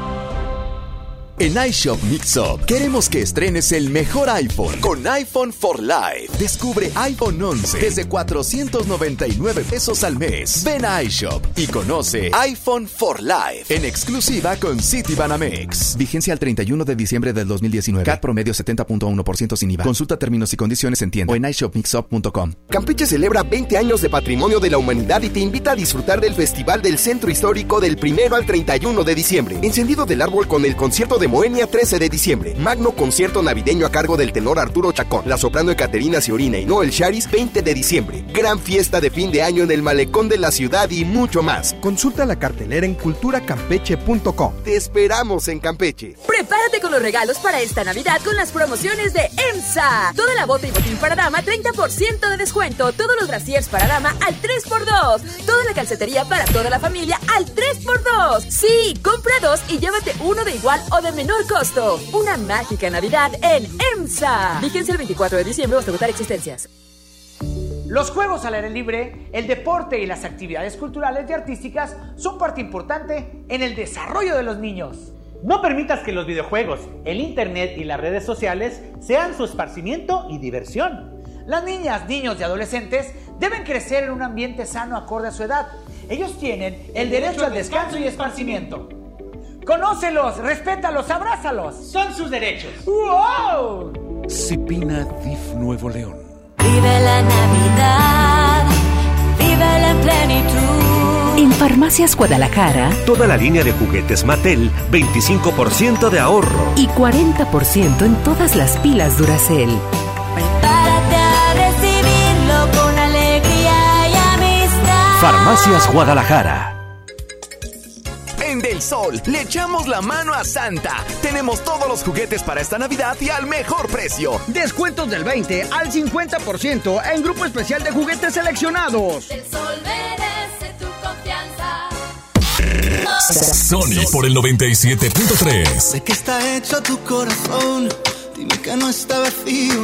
En iShop Mixup queremos que estrenes el mejor iPhone con iPhone for Life. Descubre iPhone 11 desde 499 pesos al mes. Ven a iShop y conoce iPhone for Life en exclusiva con Citibanamex. Vigencia al 31 de diciembre del 2019. CAT promedio 70.1% sin IVA. Consulta términos y condiciones en tienda o en iShopMixUp.com. Campeche celebra 20 años de patrimonio de la humanidad y te invita a disfrutar del Festival del Centro Histórico del 1 al 31 de diciembre. Encendido del árbol con el concierto de Moenia 13 de diciembre. Magno concierto navideño a cargo del tenor Arturo Chacón. La soprano Caterina Ciorina y Noel Charis 20 de diciembre. Gran fiesta de fin de año en el malecón de la ciudad y mucho más. Consulta la cartelera en culturacampeche.com. Te esperamos en Campeche. Prepárate con los regalos para esta Navidad con las promociones de EMSA. Toda la bota y botín para dama 30% de descuento. Todos los brasiers para dama al 3x2. Toda la calcetería para toda la familia al 3x2. Sí, compra dos y llévate uno de igual o de menor costo. Una mágica Navidad en EMSA. Fíjense el 24 de diciembre hasta agotar existencias. Los juegos al aire libre, el deporte y las actividades culturales y artísticas son parte importante en el desarrollo de los niños. No permitas que los videojuegos, el internet y las redes sociales sean su esparcimiento y diversión. Las niñas, niños y adolescentes deben crecer en un ambiente sano acorde a su edad. Ellos tienen el derecho al descanso y esparcimiento. Conócelos, respétalos, abrázalos. Son sus derechos. ¡Wow! Cipina DIF Nuevo León. Vive la Navidad, vive la plenitud. En Farmacias Guadalajara, Toda la línea de juguetes Mattel, 25% de ahorro. y 40% en todas las pilas Duracell. Prepárate a recibirlo con alegría y amistad. Farmacias Guadalajara. Del Sol le echamos la mano a Santa. Tenemos todos los juguetes para esta Navidad y al mejor precio. Descuentos del 20 al 50% en grupo especial de juguetes seleccionados. El sol merece tu confianza. Sony por el 97.3. ¿De qué está hecho tu corazón? Dime que no está vacío.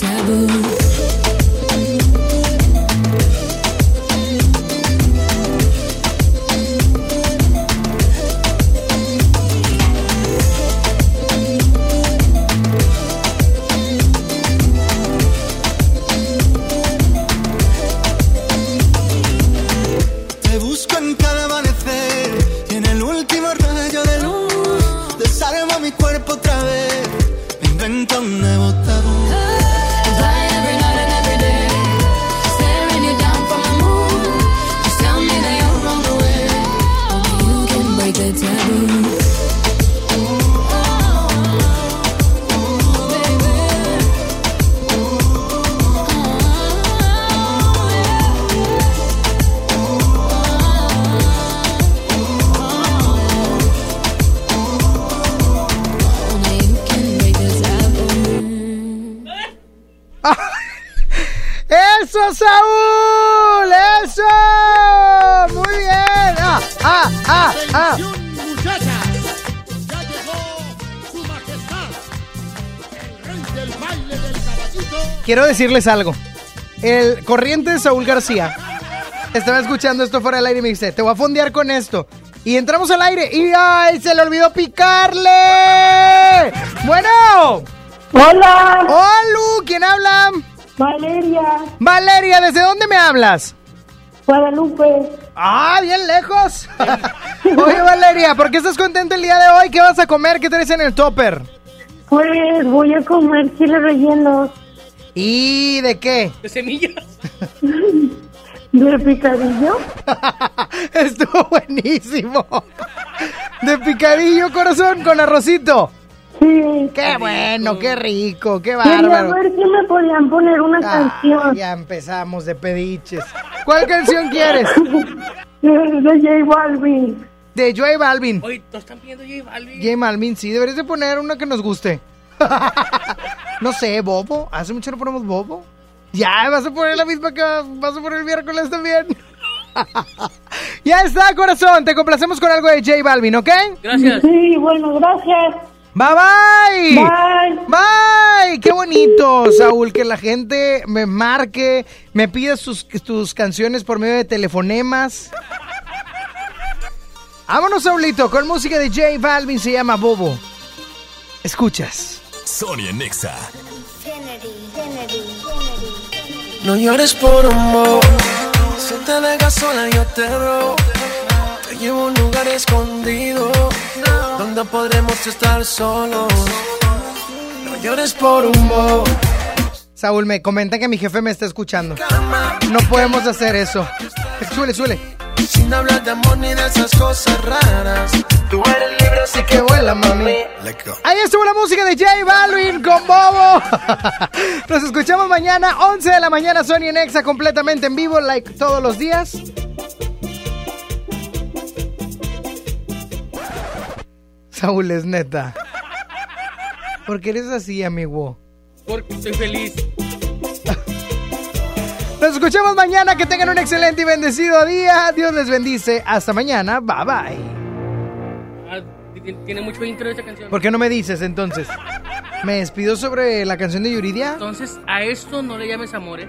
Taboo. Saúl! ¡Eso! ¡Muy bien! ¡Ah, ah, ah, ah! muchachas! Ya llegó su majestad, el rey del baile del caballito. Quiero decirles algo. El corriente de Saúl García estaba escuchando esto fuera del aire y me dice, te voy a fondear con esto. Y entramos al aire y ¡ay! ¡Se le olvidó picarle! Bueno. Hola. Hola, ¿quién habla? Valeria, Valeria, ¿desde dónde me hablas? Guadalupe. Ah, bien lejos. Oye, Valeria, ¿por qué estás contenta el día de hoy? ¿Qué vas a comer? ¿Qué tenés en el topper? Pues voy a comer chile relleno ¿Y de qué? De semillas. de picadillo. Estuvo buenísimo. De picadillo, corazón, con arrocito. Sí. Qué bueno, qué rico, qué Quería bárbaro. ver si me podían poner una Ah, canción ya empezamos de pediches. ¿Cuál canción quieres? de J Balvin. De Joey Balvin. Oye, ¿nos están pidiendo J Balvin? J Balvin, sí, deberías de poner una que nos guste. no sé, Bobo. ¿Hace mucho no ponemos Bobo? Ya, vas a poner la misma que vas a poner el miércoles también. ya está, corazón. Te complacemos con algo de J Balvin, ¿ok? Gracias. Sí, bueno, gracias. Bye bye. Bye. Bye. Qué bonito, Saúl, que la gente me marque, me pida sus, tus canciones por medio de telefonemas. Vámonos, Saulito, con música de J Balvin, se llama Bobo. Escuchas. Sonia Nexa. No llores por amor. Si te dejas sola, yo te robo. Llevo a un lugar escondido. Donde podremos estar solos. No llores por humor. Saúl, me comenta que mi jefe me está escuchando. No podemos hacer eso. Suele, suele. Sin hablar de amor ni de esas cosas raras. Tú eres libre, así que vuela, mami. Ahí estuvo la música de J Balvin con Bobo. Nos escuchamos mañana, 11 de la mañana, Sony en Exa, completamente en vivo, like todos los días. Saúl, es neta. ¿Por qué eres así, amigo? Porque estoy feliz. Nos escuchamos mañana, que tengan un excelente y bendecido día. Dios les bendice. Hasta mañana, bye bye. Ah, ti- tiene mucho intro esta canción. ¿Por qué no me dices entonces? ¿Me despido sobre la canción de Yuridia? Entonces, a esto no le llames amor, ¿eh?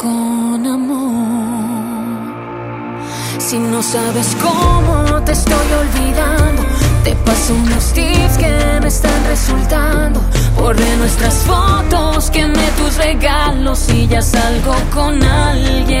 con amor. Si no sabes cómo te estoy olvidando, te paso unos tips que me están resultando. Borré nuestras fotos, quemé tus regalos y ya salgo con alguien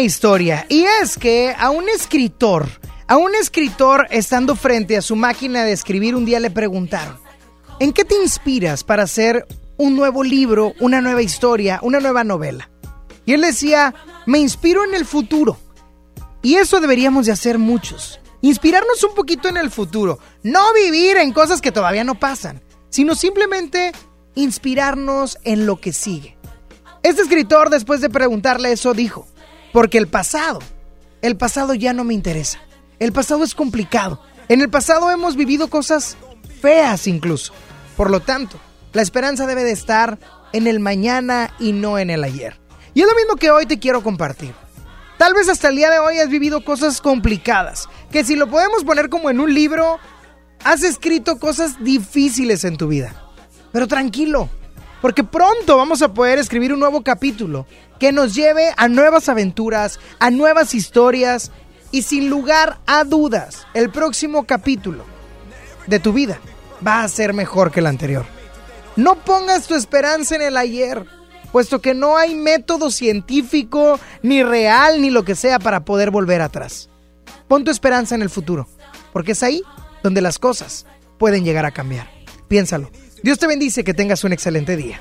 historia. Y es que a un escritor, a un escritor estando frente a su máquina de escribir, un día le preguntaron, ¿en qué te inspiras para hacer un nuevo libro, una nueva historia, una nueva novela? Y él decía, me inspiro en el futuro. Y eso deberíamos de hacer muchos. Inspirarnos un poquito en el futuro. No vivir en cosas que todavía no pasan, sino simplemente inspirarnos en lo que sigue. Este escritor, después de preguntarle eso, dijo, porque el pasado, el pasado ya no me interesa. El pasado es complicado. En el pasado hemos vivido cosas feas incluso. Por lo tanto, la esperanza debe de estar en el mañana y no en el ayer. Y es lo mismo que hoy te quiero compartir. Tal vez hasta el día de hoy has vivido cosas complicadas, que si lo podemos poner como en un libro, has escrito cosas difíciles en tu vida. Pero tranquilo, porque pronto vamos a poder escribir un nuevo capítulo que nos lleve a nuevas aventuras, a nuevas historias y sin lugar a dudas, el próximo capítulo de tu vida va a ser mejor que el anterior. No pongas tu esperanza en el ayer, puesto que no hay método científico, ni real, ni lo que sea para poder volver atrás. Pon tu esperanza en el futuro, porque es ahí donde las cosas pueden llegar a cambiar. Piénsalo. Dios te bendice, que tengas un excelente día.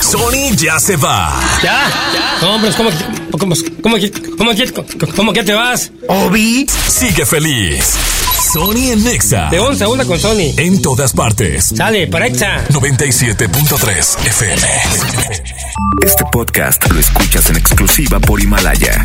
Sony ya se va. ¿Ya? No, ¿cómo, cómo, cómo, cómo, cómo, cómo que te vas? Obi sigue feliz. Sony en Nexa. De 11 a 1 con Sony. En todas partes. Sale, para Exa. 97.3 FM. Este podcast lo escuchas en exclusiva por Himalaya.